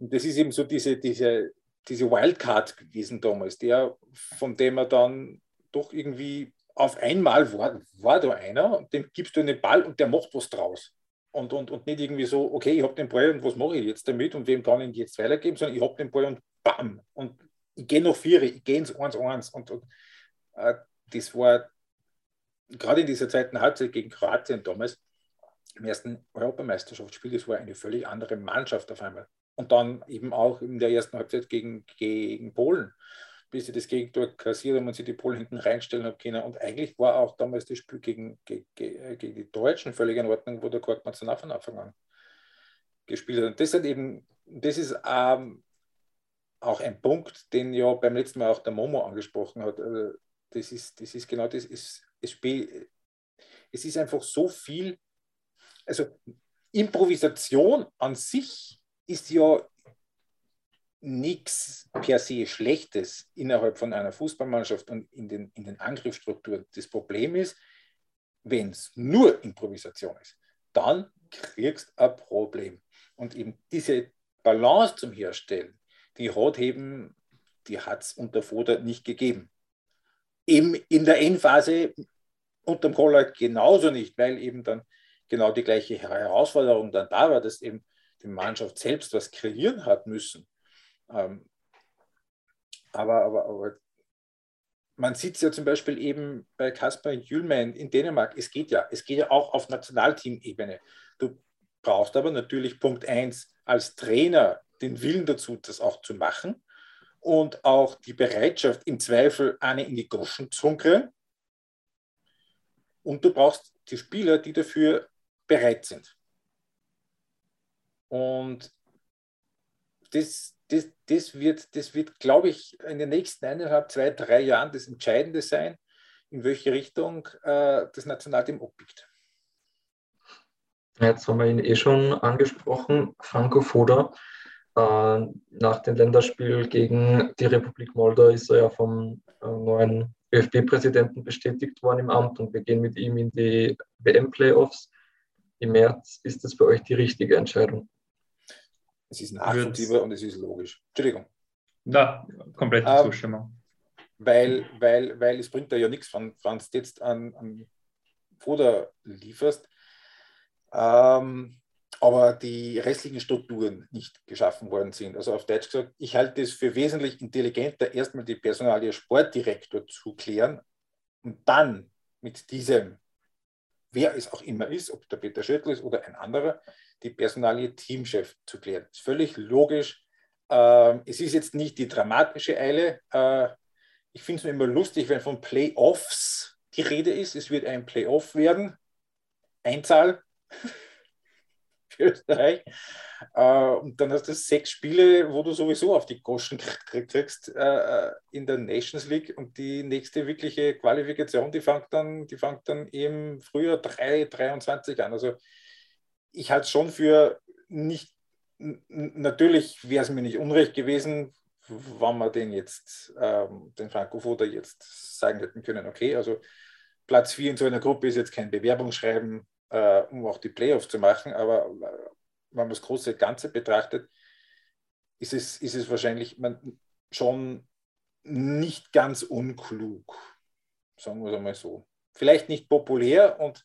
Und das ist eben so diese, diese, diese Wildcard gewesen damals, der, von dem er dann doch irgendwie auf einmal war, war da einer, dem gibst du den Ball und der macht was draus. Und, und, und nicht irgendwie so, okay, ich habe den Ball und was mache ich jetzt damit und wem kann ich ihn jetzt weitergeben, sondern ich habe den Ball und bam. Und ich gehe noch vier, ich gehe ins 1-1. Und, und äh, das war gerade in dieser zweiten Halbzeit gegen Kroatien damals, im ersten Europameisterschaftsspiel, das war eine völlig andere Mannschaft auf einmal. Und dann eben auch in der ersten Halbzeit gegen, gegen Polen bis sie das Gegentor kassiert haben und sie die Polen hinten reinstellen haben können. Und eigentlich war auch damals das Spiel gegen, gegen, gegen die Deutschen völlig in Ordnung, wo der Korkmaz dann auch von Anfang an gespielt hat. Und das, hat eben, das ist ähm, auch ein Punkt, den ja beim letzten Mal auch der Momo angesprochen hat. Also das, ist, das ist genau das. Es, es, spiel, es ist einfach so viel, also Improvisation an sich ist ja nichts per se Schlechtes innerhalb von einer Fußballmannschaft und in den, in den Angriffsstrukturen. Das Problem ist, wenn es nur Improvisation ist, dann kriegst du ein Problem. Und eben diese Balance zum Herstellen, die hat eben, die hat es unter Foda nicht gegeben. Eben in der Endphase unter dem Koller genauso nicht, weil eben dann genau die gleiche Herausforderung dann da war, dass eben die Mannschaft selbst was kreieren hat müssen. Ähm, aber, aber, aber man sieht es ja zum Beispiel eben bei Kasper Jülmann in Dänemark. Es geht ja, es geht ja auch auf Nationalteam-Ebene. Du brauchst aber natürlich Punkt 1 als Trainer den Willen dazu, das auch zu machen und auch die Bereitschaft, im Zweifel eine in die Goschen zu kriegen. Und du brauchst die Spieler, die dafür bereit sind. Und das, das, das wird, das wird glaube ich, in den nächsten eineinhalb, zwei, drei Jahren das Entscheidende sein, in welche Richtung äh, das Nationalteam abbiegt. Jetzt haben wir ihn eh schon angesprochen, Franco Foda. Äh, nach dem Länderspiel gegen die Republik Moldau ist er ja vom äh, neuen ÖFB-Präsidenten bestätigt worden im Amt und wir gehen mit ihm in die WM-Playoffs. Im März ist das für euch die richtige Entscheidung? Es ist nachvollziehbar und es ist logisch. Entschuldigung. Ja, komplette ähm, Zustimmung. Weil, weil, weil es bringt da ja nichts, wenn, du jetzt an, an Foder lieferst, ähm, aber die restlichen Strukturen nicht geschaffen worden sind. Also auf Deutsch gesagt, ich halte es für wesentlich intelligenter, erstmal die Personalie Sportdirektor zu klären und dann mit diesem, wer es auch immer ist, ob der Peter Schöttl ist oder ein anderer, die Personalie Teamchef zu klären. Das ist völlig logisch. Ähm, es ist jetzt nicht die dramatische Eile. Äh, ich finde es immer lustig, wenn von Playoffs die Rede ist. Es wird ein Playoff werden. Einzahl [laughs] für Österreich. Äh, und dann hast du sechs Spiele, wo du sowieso auf die Goschen [laughs] kriegst äh, in der Nations League. Und die nächste wirkliche Qualifikation, die fängt dann, dann im Frühjahr 3, 23 an. Also ich halte es schon für nicht, natürlich wäre es mir nicht unrecht gewesen, wenn wir den jetzt, ähm, den Franco Foda jetzt sagen hätten können, okay, also Platz 4 in so einer Gruppe ist jetzt kein Bewerbungsschreiben, äh, um auch die Playoffs zu machen, aber äh, wenn man das große Ganze betrachtet, ist es, ist es wahrscheinlich man, schon nicht ganz unklug, sagen wir es einmal so. Vielleicht nicht populär und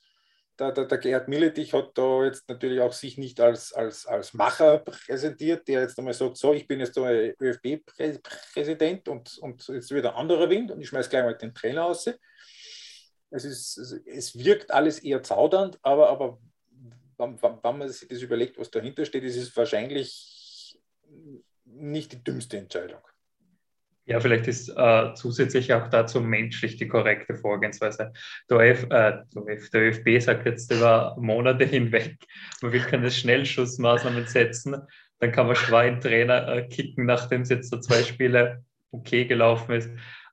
der, der, der Gerhard Milletich hat da jetzt natürlich auch sich nicht als, als, als Macher präsentiert, der jetzt einmal sagt, so, ich bin jetzt der ÖFB-Präsident und, und jetzt wird ein anderer Wind und ich schmeiße gleich mal den Trainer aus. Es, ist, es wirkt alles eher zaudernd, aber, aber wenn, wenn man sich das überlegt, was dahinter steht, ist es wahrscheinlich nicht die dümmste Entscheidung. Ja, vielleicht ist äh, zusätzlich auch dazu menschlich die korrekte Vorgehensweise. Der, F, äh, der ÖFB sagt jetzt über Monate hinweg, man will keine Schnellschussmaßnahmen setzen, dann kann man schwer einen Trainer äh, kicken, nachdem es jetzt so zwei Spiele okay gelaufen ist.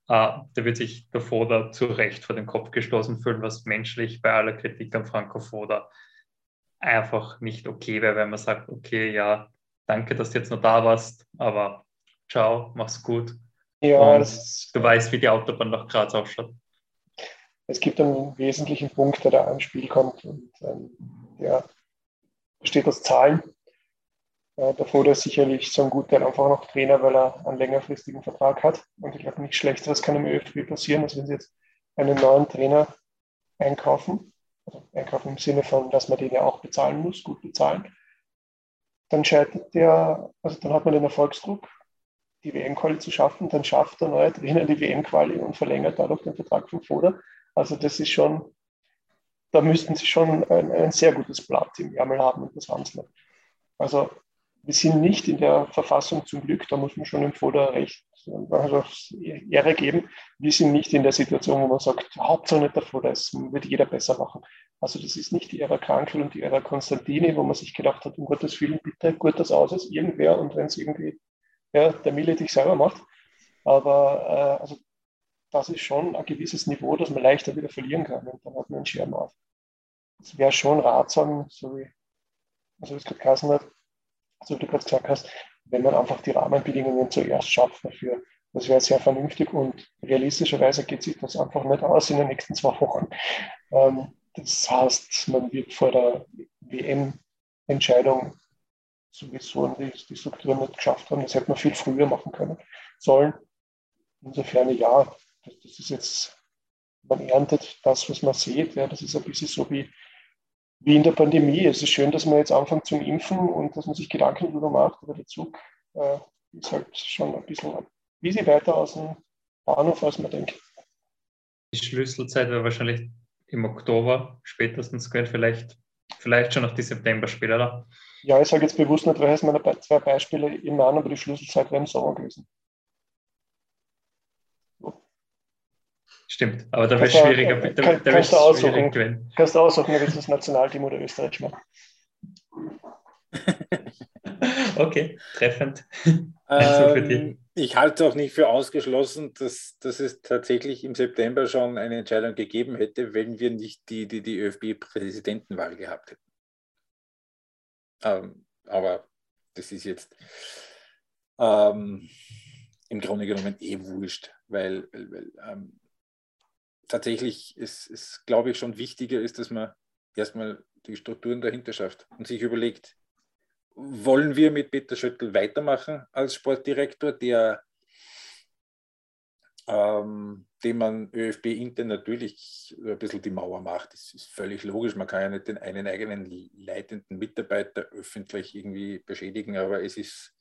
Äh, der wird sich der Foda zu Recht vor den Kopf gestoßen fühlen, was menschlich bei aller Kritik an Franco Foda einfach nicht okay wäre, wenn man sagt, okay, ja, danke, dass du jetzt noch da warst, aber ciao, mach's gut ja, das, du weißt, wie die Autobahn nach Graz ausschaut. Es gibt einen wesentlichen Punkt, der da ins Spiel kommt und ähm, der besteht aus Zahlen. Äh, davor ist sicherlich so ein guter einfach noch Trainer, weil er einen längerfristigen Vertrag hat. Und ich glaube, nichts Schlechteres kann im ÖFB passieren, als wenn sie jetzt einen neuen Trainer einkaufen. Also einkaufen im Sinne von, dass man den ja auch bezahlen muss, gut bezahlen. Dann scheitert der, also dann hat man den Erfolgsdruck die WM-Quali zu schaffen, dann schafft der neue Trainer die WM-Quali und verlängert dadurch den Vertrag von Foda. Also das ist schon, da müssten sie schon ein, ein sehr gutes Blatt im Ärmel haben und das haben sie nicht. Also wir sind nicht in der Verfassung zum Glück, da muss man schon im Foda recht also Ehre geben. Wir sind nicht in der Situation, wo man sagt, Hauptsache nicht der Foda, das wird jeder besser machen. Also das ist nicht die Ära Krankel und die Ära Konstantini, wo man sich gedacht hat, um Gottes Willen, bitte gut das aus ist irgendwer und wenn es irgendwie ja, der Mille dich selber macht. Aber äh, also das ist schon ein gewisses Niveau, das man leichter wieder verlieren kann. Und dann hat man einen Schirm auf. Es wäre schon ratsam, so wie, also es gerade hat, so wie du gerade gesagt hast, wenn man einfach die Rahmenbedingungen zuerst schafft dafür. Das wäre sehr vernünftig und realistischerweise geht sich das einfach nicht aus in den nächsten zwei Wochen. Ähm, das heißt, man wird vor der WM-Entscheidung sowieso die, die Strukturen nicht geschafft haben. Das hätte man viel früher machen können sollen. Insofern ja, das, das ist jetzt, man erntet das, was man sieht. Ja, das ist ein bisschen so wie, wie in der Pandemie. Es ist schön, dass man jetzt anfängt zum Impfen und dass man sich Gedanken darüber macht, aber der Zug äh, ist halt schon ein bisschen ein bisschen weiter aus dem Bahnhof, als man denkt. Die Schlüsselzeit wäre wahrscheinlich im Oktober spätestens gehört, vielleicht, vielleicht schon auf die September-Spiele. Oder? Ja, ich sage jetzt bewusst nicht, welches meiner zwei Beispiele immer an, aber die Schlüsselzeit wäre im Sommer gewesen. Stimmt, aber da wäre es schwieriger. Da, kann, da kannst, du aussuchen, kannst du aussuchen, willst du das Nationalteam oder Österreich machen? [laughs] [laughs] okay, treffend. Ähm, ich halte es auch nicht für ausgeschlossen, dass, dass es tatsächlich im September schon eine Entscheidung gegeben hätte, wenn wir nicht die, die, die ÖFB-Präsidentenwahl gehabt hätten. Ähm, aber das ist jetzt ähm, im Grunde genommen eh wurscht, weil, weil, weil ähm, tatsächlich ist, ist, glaube ich, schon wichtiger ist, dass man erstmal die Strukturen dahinter schafft und sich überlegt, wollen wir mit Peter Schöttl weitermachen als Sportdirektor, der ähm, dem man ÖFB intern natürlich ein bisschen die Mauer macht. Das ist völlig logisch. Man kann ja nicht den einen eigenen leitenden Mitarbeiter öffentlich irgendwie beschädigen, aber es ist,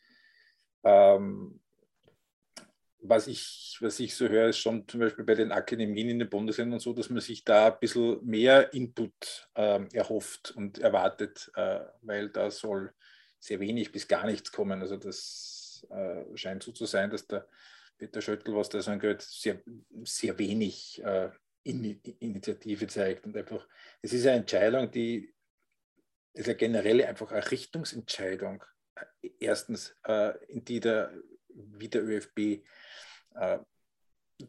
ähm, was, ich, was ich so höre, ist schon zum Beispiel bei den Akademien in den Bundesländern so, dass man sich da ein bisschen mehr Input ähm, erhofft und erwartet, äh, weil da soll sehr wenig bis gar nichts kommen. Also das äh, scheint so zu sein, dass der Peter Schöttl, was das angeht, sehr, sehr wenig äh, Initiative zeigt. Und einfach, es ist eine Entscheidung, die ist ja generell einfach eine Richtungsentscheidung. Erstens, äh, in die der, wie der ÖFB äh,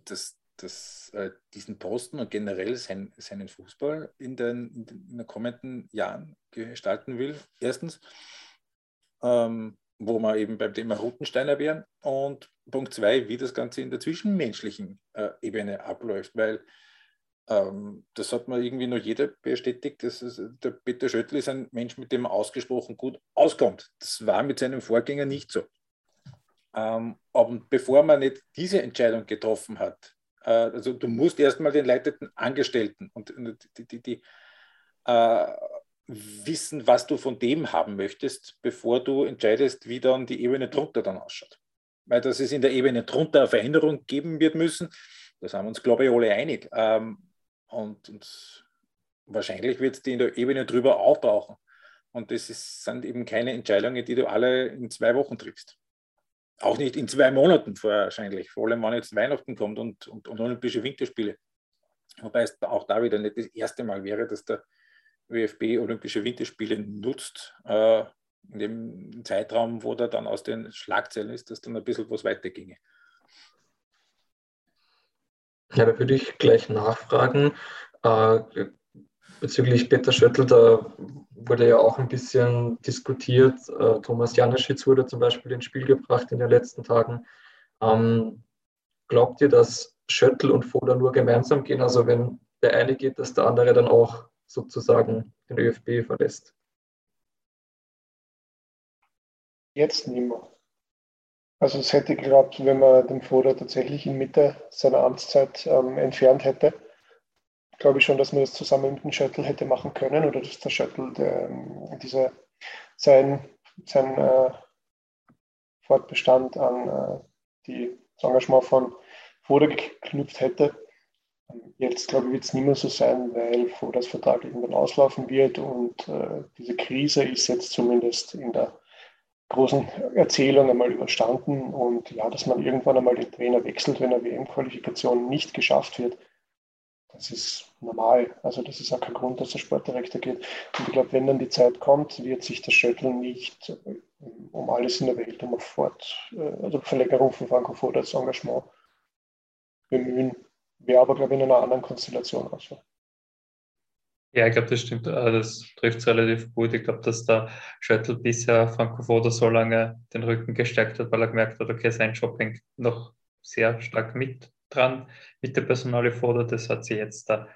das, das, äh, diesen Posten und generell sein, seinen Fußball in in den, in den kommenden Jahren gestalten will. Erstens. Ähm, wo wir eben beim Thema Rutensteiner wären. Und Punkt zwei, wie das Ganze in der zwischenmenschlichen äh, Ebene abläuft, weil ähm, das hat man irgendwie noch jeder bestätigt. Dass, ist, der Peter Schöttl ist ein Mensch, mit dem man ausgesprochen gut auskommt. Das war mit seinem Vorgänger nicht so. Ähm, aber bevor man nicht diese Entscheidung getroffen hat, äh, also du musst erstmal den leitenden Angestellten und die, die, die äh, wissen, was du von dem haben möchtest, bevor du entscheidest, wie dann die Ebene drunter dann ausschaut. Weil dass es in der Ebene drunter eine Veränderung geben wird müssen, da sind wir uns, glaube ich, alle einig. Ähm, und, und wahrscheinlich wird es die in der Ebene drüber auch brauchen. Und das ist, sind eben keine Entscheidungen, die du alle in zwei Wochen triffst. Auch nicht in zwei Monaten wahrscheinlich, vor allem wenn jetzt Weihnachten kommt und, und, und Olympische Winterspiele. Wobei es auch da wieder nicht das erste Mal wäre, dass der ÖFB Olympische Winterspiele nutzt, äh, in dem Zeitraum, wo der dann aus den Schlagzeilen ist, dass dann ein bisschen was weiterginge. Ja, da würde ich gleich nachfragen. Äh, bezüglich Peter Schöttl, da wurde ja auch ein bisschen diskutiert. Äh, Thomas Janischitz wurde zum Beispiel ins Spiel gebracht in den letzten Tagen. Ähm, glaubt ihr, dass Schöttl und Foda nur gemeinsam gehen? Also wenn der eine geht, dass der andere dann auch sozusagen den ÖFB verlässt? Jetzt nicht mehr. Also es hätte geklappt, wenn man den Foda tatsächlich in Mitte seiner Amtszeit ähm, entfernt hätte. Glaube ich schon, dass man das zusammen mit dem Shuttle hätte machen können oder dass der Shuttle der, ähm, diese, sein, sein äh, Fortbestand an äh, die, das Engagement von Foda geknüpft hätte. Jetzt, glaube ich, wird es nicht mehr so sein, weil Fodas Vertrag irgendwann auslaufen wird und äh, diese Krise ist jetzt zumindest in der großen Erzählung einmal überstanden und ja, dass man irgendwann einmal den Trainer wechselt, wenn eine WM-Qualifikation nicht geschafft wird. Das ist normal. Also das ist auch kein Grund, dass der Sportdirektor geht. Und ich glaube, wenn dann die Zeit kommt, wird sich der Schöttl nicht äh, um alles in der Welt um Fort, äh, also Verlängerung von Franco Fodas Engagement bemühen. Wäre aber, glaube ich, in einer anderen Konstellation aus. Ja, ich glaube, das stimmt. Äh, das trifft es relativ gut. Ich glaube, dass der Schöttl bisher Franco Foda so lange den Rücken gestärkt hat, weil er gemerkt hat, okay, sein Job hängt noch sehr stark mit dran, mit der Personale Foda. Das hat sie jetzt da,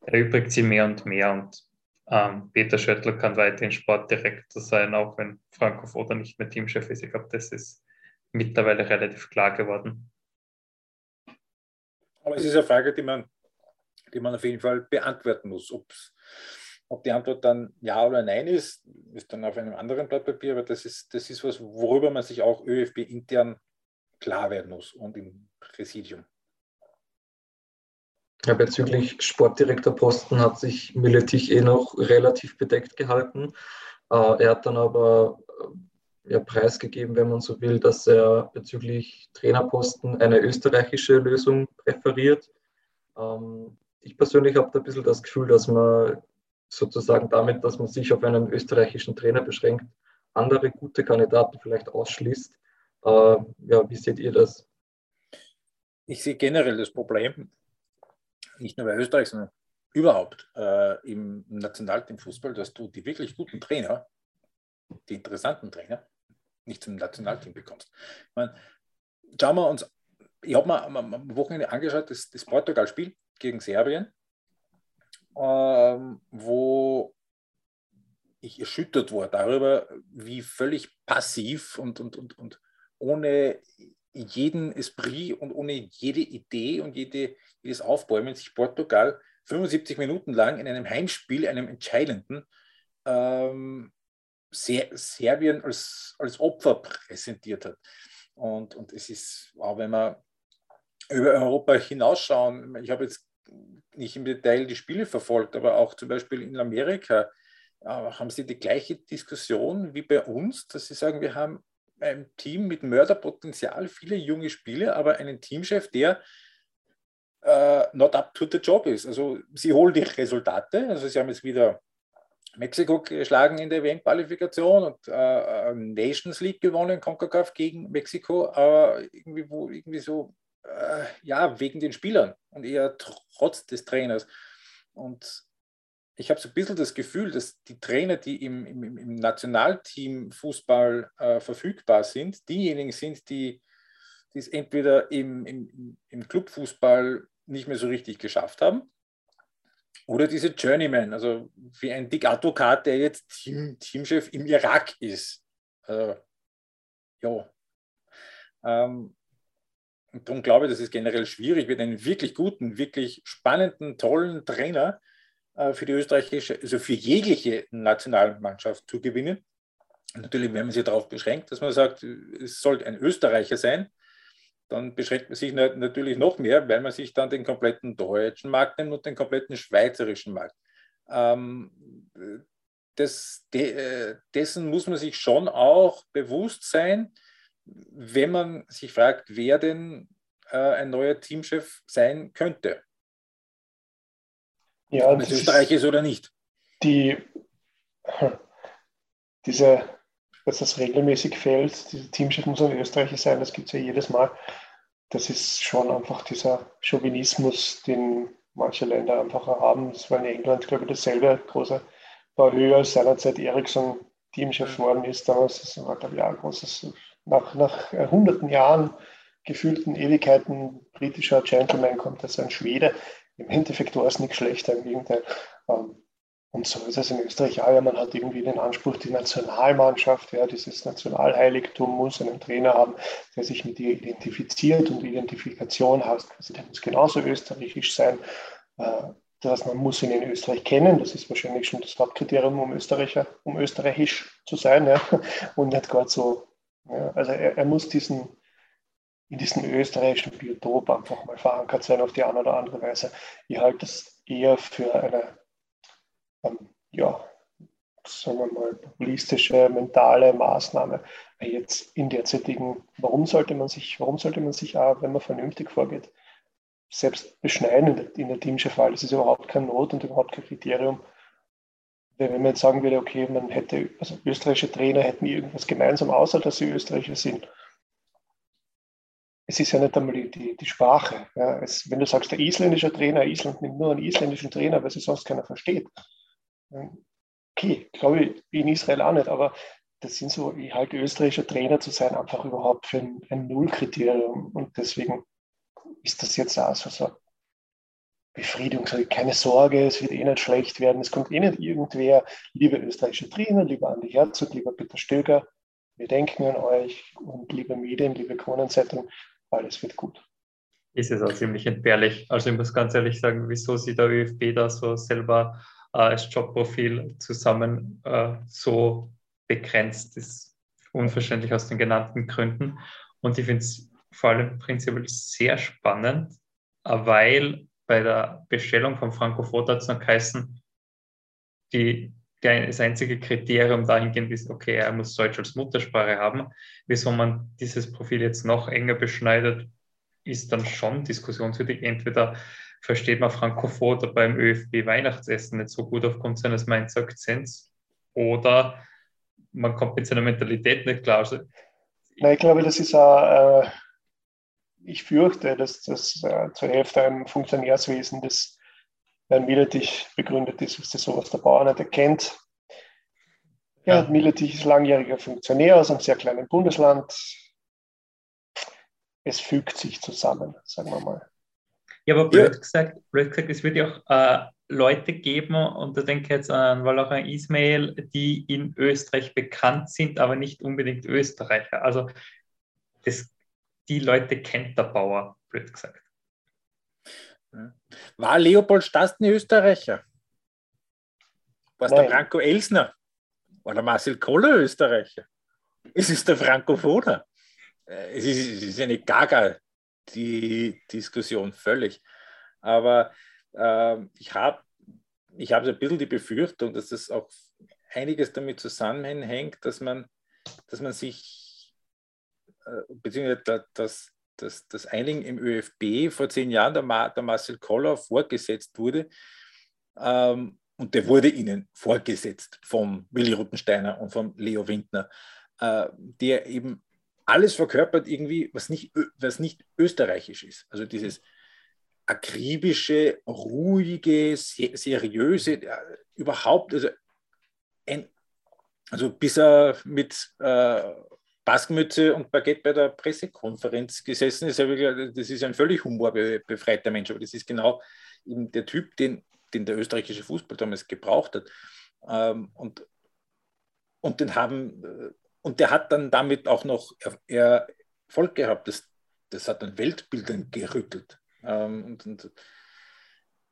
erübrigt sie mehr und mehr. Und ähm, Peter Schöttl kann weiterhin Sportdirektor sein, auch wenn Franco Foda nicht mehr Teamchef ist. Ich glaube, das ist mittlerweile relativ klar geworden. Aber es ist eine Frage, die man die man auf jeden Fall beantworten muss. Ob's, ob die Antwort dann Ja oder Nein ist, ist dann auf einem anderen Blatt Papier, aber das ist, das ist was, worüber man sich auch ÖFB intern klar werden muss und im Präsidium. Ja, bezüglich Sportdirektorposten hat sich Miletich eh noch relativ bedeckt gehalten. Äh, er hat dann aber ja, preisgegeben, wenn man so will, dass er bezüglich Trainerposten eine österreichische Lösung präferiert. Ähm, ich persönlich habe da ein bisschen das Gefühl, dass man sozusagen damit, dass man sich auf einen österreichischen Trainer beschränkt, andere gute Kandidaten vielleicht ausschließt. Äh, ja, wie seht ihr das? Ich sehe generell das Problem, nicht nur bei Österreich, sondern überhaupt äh, im Nationalteamfußball, dass du die wirklich guten Trainer, die interessanten Trainer, nicht zum Nationalteam bekommst. Ich meine, schauen wir uns, ich habe mir am Wochenende angeschaut, das, das Portugal-Spiel gegen Serbien, ähm, wo ich erschüttert war darüber, wie völlig passiv und, und, und, und ohne jeden Esprit und ohne jede Idee und jede, jedes Aufbäumen sich Portugal 75 Minuten lang in einem Heimspiel, einem entscheidenden, ähm, Ser Serbien als, als Opfer präsentiert hat. Und, und es ist, auch wenn man über Europa hinausschauen. Ich habe jetzt nicht im Detail die Spiele verfolgt, aber auch zum Beispiel in Amerika äh, haben sie die gleiche Diskussion wie bei uns, dass sie sagen, wir haben ein Team mit Mörderpotenzial, viele junge Spieler, aber einen Teamchef, der uh, not up to the job ist. Also sie holen die Resultate, also sie haben jetzt wieder Mexiko geschlagen in der WM-Qualifikation und äh, Nations League gewonnen, CONCACAF gegen Mexiko, aber irgendwie, wo, irgendwie so äh, ja, wegen den Spielern und eher trotz des Trainers. Und ich habe so ein bisschen das Gefühl, dass die Trainer, die im, im, im Nationalteam Fußball äh, verfügbar sind, diejenigen sind, die, die es entweder im, im, im Clubfußball nicht mehr so richtig geschafft haben oder diese Journeyman, also wie ein Dick Advokat, der jetzt Team, Teamchef im Irak ist. Also, ja. Ähm, darum glaube ich, dass es generell schwierig wird, einen wirklich guten, wirklich spannenden, tollen Trainer äh, für die österreichische, also für jegliche Nationalmannschaft zu gewinnen. Natürlich, wenn man sich darauf beschränkt, dass man sagt, es sollte ein Österreicher sein, dann beschränkt man sich natürlich noch mehr, weil man sich dann den kompletten deutschen Markt nimmt und den kompletten schweizerischen Markt. Ähm, das, de, dessen muss man sich schon auch bewusst sein, wenn man sich fragt, wer denn äh, ein neuer Teamchef sein könnte. Ja, Ob es Österreich ist oder nicht. Die, [laughs] diese, dass das regelmäßig fällt, dieser Teamchef muss ein Österreicher sein, das gibt es ja jedes Mal. Das ist schon einfach dieser Chauvinismus, den manche Länder einfach haben. Das war in England, glaube ich, dasselbe große war höher als seinerzeit Ericsson Teamchef geworden ist. Damals das war, glaube ich, ein großes, nach, nach hunderten Jahren gefühlten Ewigkeiten britischer Gentleman kommt als ein Schwede. Im Endeffekt war es nicht schlechter, im Gegenteil. Ähm, und so ist es in Österreich auch. Ja, man hat irgendwie den Anspruch, die Nationalmannschaft, ja, dieses Nationalheiligtum muss einen Trainer haben, der sich mit ihr identifiziert und Identifikation heißt, also der muss genauso österreichisch sein. Äh, das man muss ihn in Österreich kennen. Das ist wahrscheinlich schon das Hauptkriterium, um Österreicher, um österreichisch zu sein. Ja. Und nicht gerade so. Ja. Also er, er, muss diesen in diesem österreichischen Biotop einfach mal verankert sein auf die eine oder andere Weise. Ich halte das eher für eine, ähm, ja, sagen wir mal, populistische, mentale Maßnahme. Jetzt in derzeitigen, warum sollte man sich, warum sollte man sich auch, wenn man vernünftig vorgeht, selbst beschneiden in der, in der Teamchefwahl. Das ist überhaupt kein Not und überhaupt kein Kriterium. Wenn man jetzt sagen würde, okay, man hätte, also österreichische Trainer hätten irgendwas gemeinsam, außer dass sie Österreicher sind. Es ist ja nicht einmal die, die Sprache. Ja. Es, wenn du sagst, der isländische Trainer, Island nimmt nur einen isländischen Trainer, weil sie sonst keiner versteht. Okay, glaube ich in Israel auch nicht, aber das sind so, ich halte österreichischer Trainer zu sein einfach überhaupt für ein, ein Nullkriterium. Und deswegen ist das jetzt auch so, so Befriedigung, keine Sorge, es wird eh nicht schlecht werden, es kommt eh nicht irgendwer, liebe österreichische Trainer, lieber Andi Herzog, lieber Peter Stöger, wir denken an euch und liebe Medien, liebe Kronenzeitung, alles wird gut. Ist es auch ziemlich entbehrlich. Also ich muss ganz ehrlich sagen, wieso sie der ÖFB da so selber als Jobprofil zusammen äh, so begrenzt ist, unverständlich aus den genannten Gründen. Und ich finde es vor allem prinzipiell sehr spannend, weil bei der Bestellung von Franco Foto hat es noch geheißen, die, das einzige Kriterium dahingehend ist, okay, er muss Deutsch als Muttersprache haben. Wieso man dieses Profil jetzt noch enger beschneidet, ist dann schon diskussionswürdig. Entweder versteht man Franco Foto beim ÖFB Weihnachtsessen nicht so gut aufgrund seines Mainzer Akzents oder man kommt mit seiner Mentalität nicht klar. Also, Nein, ich glaube, das ist auch äh, ich fürchte, dass das äh, zur Hälfte ein Funktionärswesen, das Herrn Miletich begründet ist, was das sowas der Bauer nicht erkennt. Ja, ja. Miletich ist langjähriger Funktionär aus einem sehr kleinen Bundesland. Es fügt sich zusammen, sagen wir mal. Ja, aber blöd, ja. Gesagt, blöd gesagt, es wird ja auch äh, Leute geben, und da denke ich jetzt an Walacher Ismail, die in Österreich bekannt sind, aber nicht unbedingt Österreicher. Also das die Leute kennt der Bauer, blöd gesagt. War Leopold Stastny Österreicher? War es der Franco Elsner? War der Marcel Koller Österreicher? Es ist der Frankophoner. Äh, es ist, es ist eine Gaga, die Diskussion völlig. Aber äh, ich habe ich hab so ein bisschen die Befürchtung, dass das auch einiges damit zusammenhängt, dass man, dass man sich äh, beziehungsweise das, das, das Einigen im ÖFB vor zehn Jahren der, Ma, der Marcel Koller vorgesetzt wurde. Ähm, und der wurde ihnen vorgesetzt vom Willi Ruttensteiner und vom Leo Windner, äh, der eben alles verkörpert irgendwie, was nicht, was nicht österreichisch ist. Also dieses akribische, ruhige, seriöse, überhaupt, also, ein, also bis er mit äh, Baskenmütze und Baguette bei der Pressekonferenz gesessen ist. Das ist ein völlig humorbefreiter Mensch, aber das ist genau eben der Typ, den, den der österreichische Fußball damals gebraucht hat. Ähm, und, und den haben, äh, und der hat dann damit auch noch Erfolg gehabt. Das, das hat dann Weltbildern gerüttelt. Ähm, und, und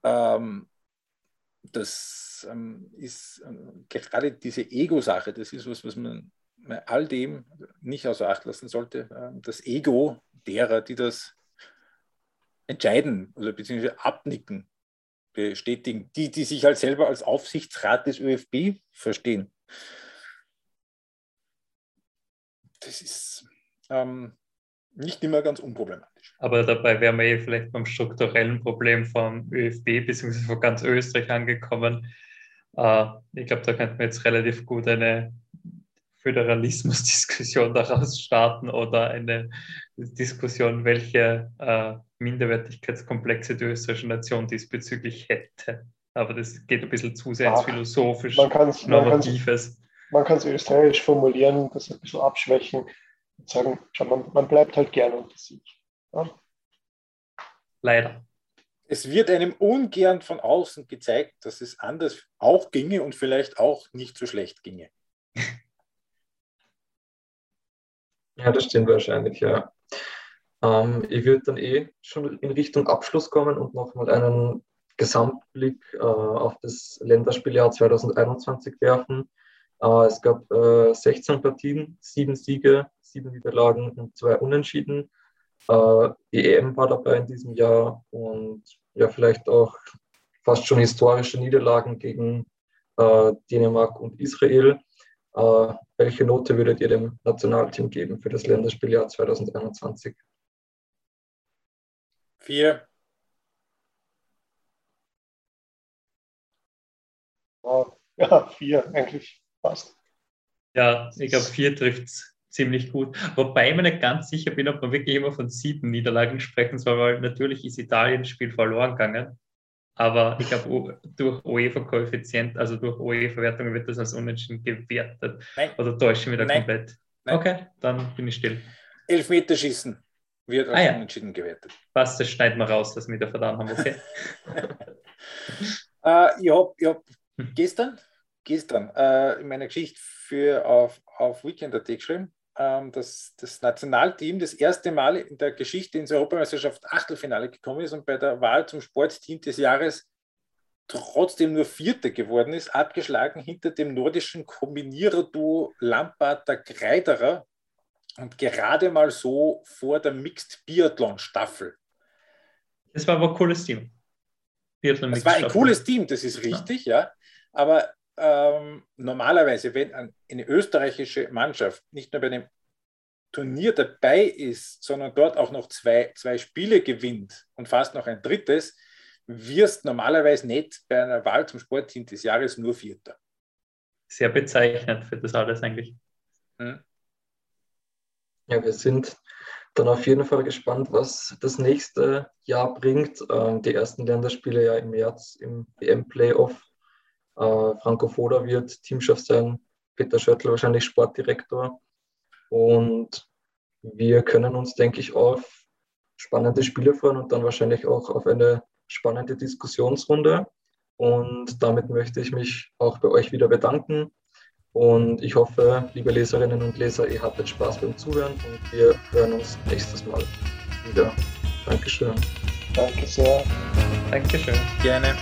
ähm, das ist gerade diese Ego-Sache, das ist was, was man all dem nicht außer Acht lassen sollte, ähm, das Ego derer, die das entscheiden oder beziehungsweise abnicken, bestätigen, die, die sich halt selber als Aufsichtsrat des ÖFB verstehen. Das ist ähm, nicht immer ganz unproblematisch. Aber dabei wären wir eh vielleicht beim strukturellen Problem vom ÖFB bzw. von ganz Österreich angekommen. Äh, ich glaube, da könnten wir jetzt relativ gut eine Föderalismusdiskussion [laughs] daraus starten oder eine Diskussion, welche äh, Minderwertigkeitskomplexe die österreichische Nation diesbezüglich hätte. Aber das geht ein bisschen zu sehr ins philosophisch, man Normatives. Man kann es österreichisch formulieren, das ein bisschen abschwächen und sagen, schau, man, man bleibt halt gerne unter sich. Ja? Leider. Es wird einem ungern von außen gezeigt, dass es anders auch ginge und vielleicht auch nicht so schlecht ginge. [laughs] Ja, das stimmt wahrscheinlich, ja. Ähm, ich würde dann eh schon in Richtung Abschluss kommen und nochmal einen Gesamtblick äh, auf das Länderspieljahr 2021 werfen. Äh, es gab äh, 16 Partien, sieben Siege, sieben Niederlagen und zwei Unentschieden. Äh, die EM war dabei in diesem Jahr und ja, vielleicht auch fast schon historische Niederlagen gegen äh, Dänemark und Israel. Äh, welche Note würdet ihr dem Nationalteam geben für das Länderspieljahr 2021? Vier. [laughs] Ja, vier eigentlich fast. Ja, ich glaube, vier trifft es ziemlich gut. Wobei ich mir nicht ganz sicher bin, ob man wirklich immer von sieben Niederlagen sprechen soll, weil natürlich ist Italien das Spiel verloren gegangen. Aber ich glaube, durch UEFA-Koeffizient, also durch UEFA-Wertungen wird das als unentschieden gewertet. Nein. Oder täusche ich mich da Nein. komplett? Nein. Okay, dann bin ich still. Elfmeterschießen wird als ah, ja. unentschieden gewertet. Was, das schneiden wir raus, dass wir da verdammt haben, okay? [laughs] äh, ich habe hab hm. gestern, gestern äh, in meiner Geschichte für auf, auf Weekend.at geschrieben, ähm, dass das Nationalteam das erste Mal in der Geschichte ins Europameisterschaft Achtelfinale gekommen ist und bei der Wahl zum Sportteam des Jahres trotzdem nur Vierter geworden ist, abgeschlagen hinter dem nordischen Kombinierer-Duo Lamparter Kreiderer und gerade mal so vor der Mixed Biathlon Staffel. Das war aber ein cooles Team. Biathlon das war ein cooles Team, das ist richtig, ja. ja. Aber ähm, normalerweise, wenn eine österreichische Mannschaft nicht nur bei einem Turnier dabei ist, sondern dort auch noch zwei, zwei Spiele gewinnt und fast noch ein drittes, wirst normalerweise nicht bei einer Wahl zum Sportteam des Jahres nur Vierter. Sehr bezeichnend für das alles eigentlich. Hm. Ja, wir sind dann auf jeden Fall gespannt, was das nächste Jahr bringt. Ähm, die ersten Länderspiele ja im März im WM-Playoff äh, Franco Foda wird Teamchef sein, Peter Schöttl wahrscheinlich Sportdirektor. Und wir können uns, denke ich, auf spannende Spiele freuen und dann wahrscheinlich auch auf eine spannende Diskussionsrunde. Und damit möchte ich mich auch bei euch wieder bedanken. Und ich hoffe, liebe Leserinnen und Leser, ihr hattet Spaß beim Zuhören und wir hören uns nächstes Mal wieder. Dankeschön. Danke sehr. Dankeschön. Gerne.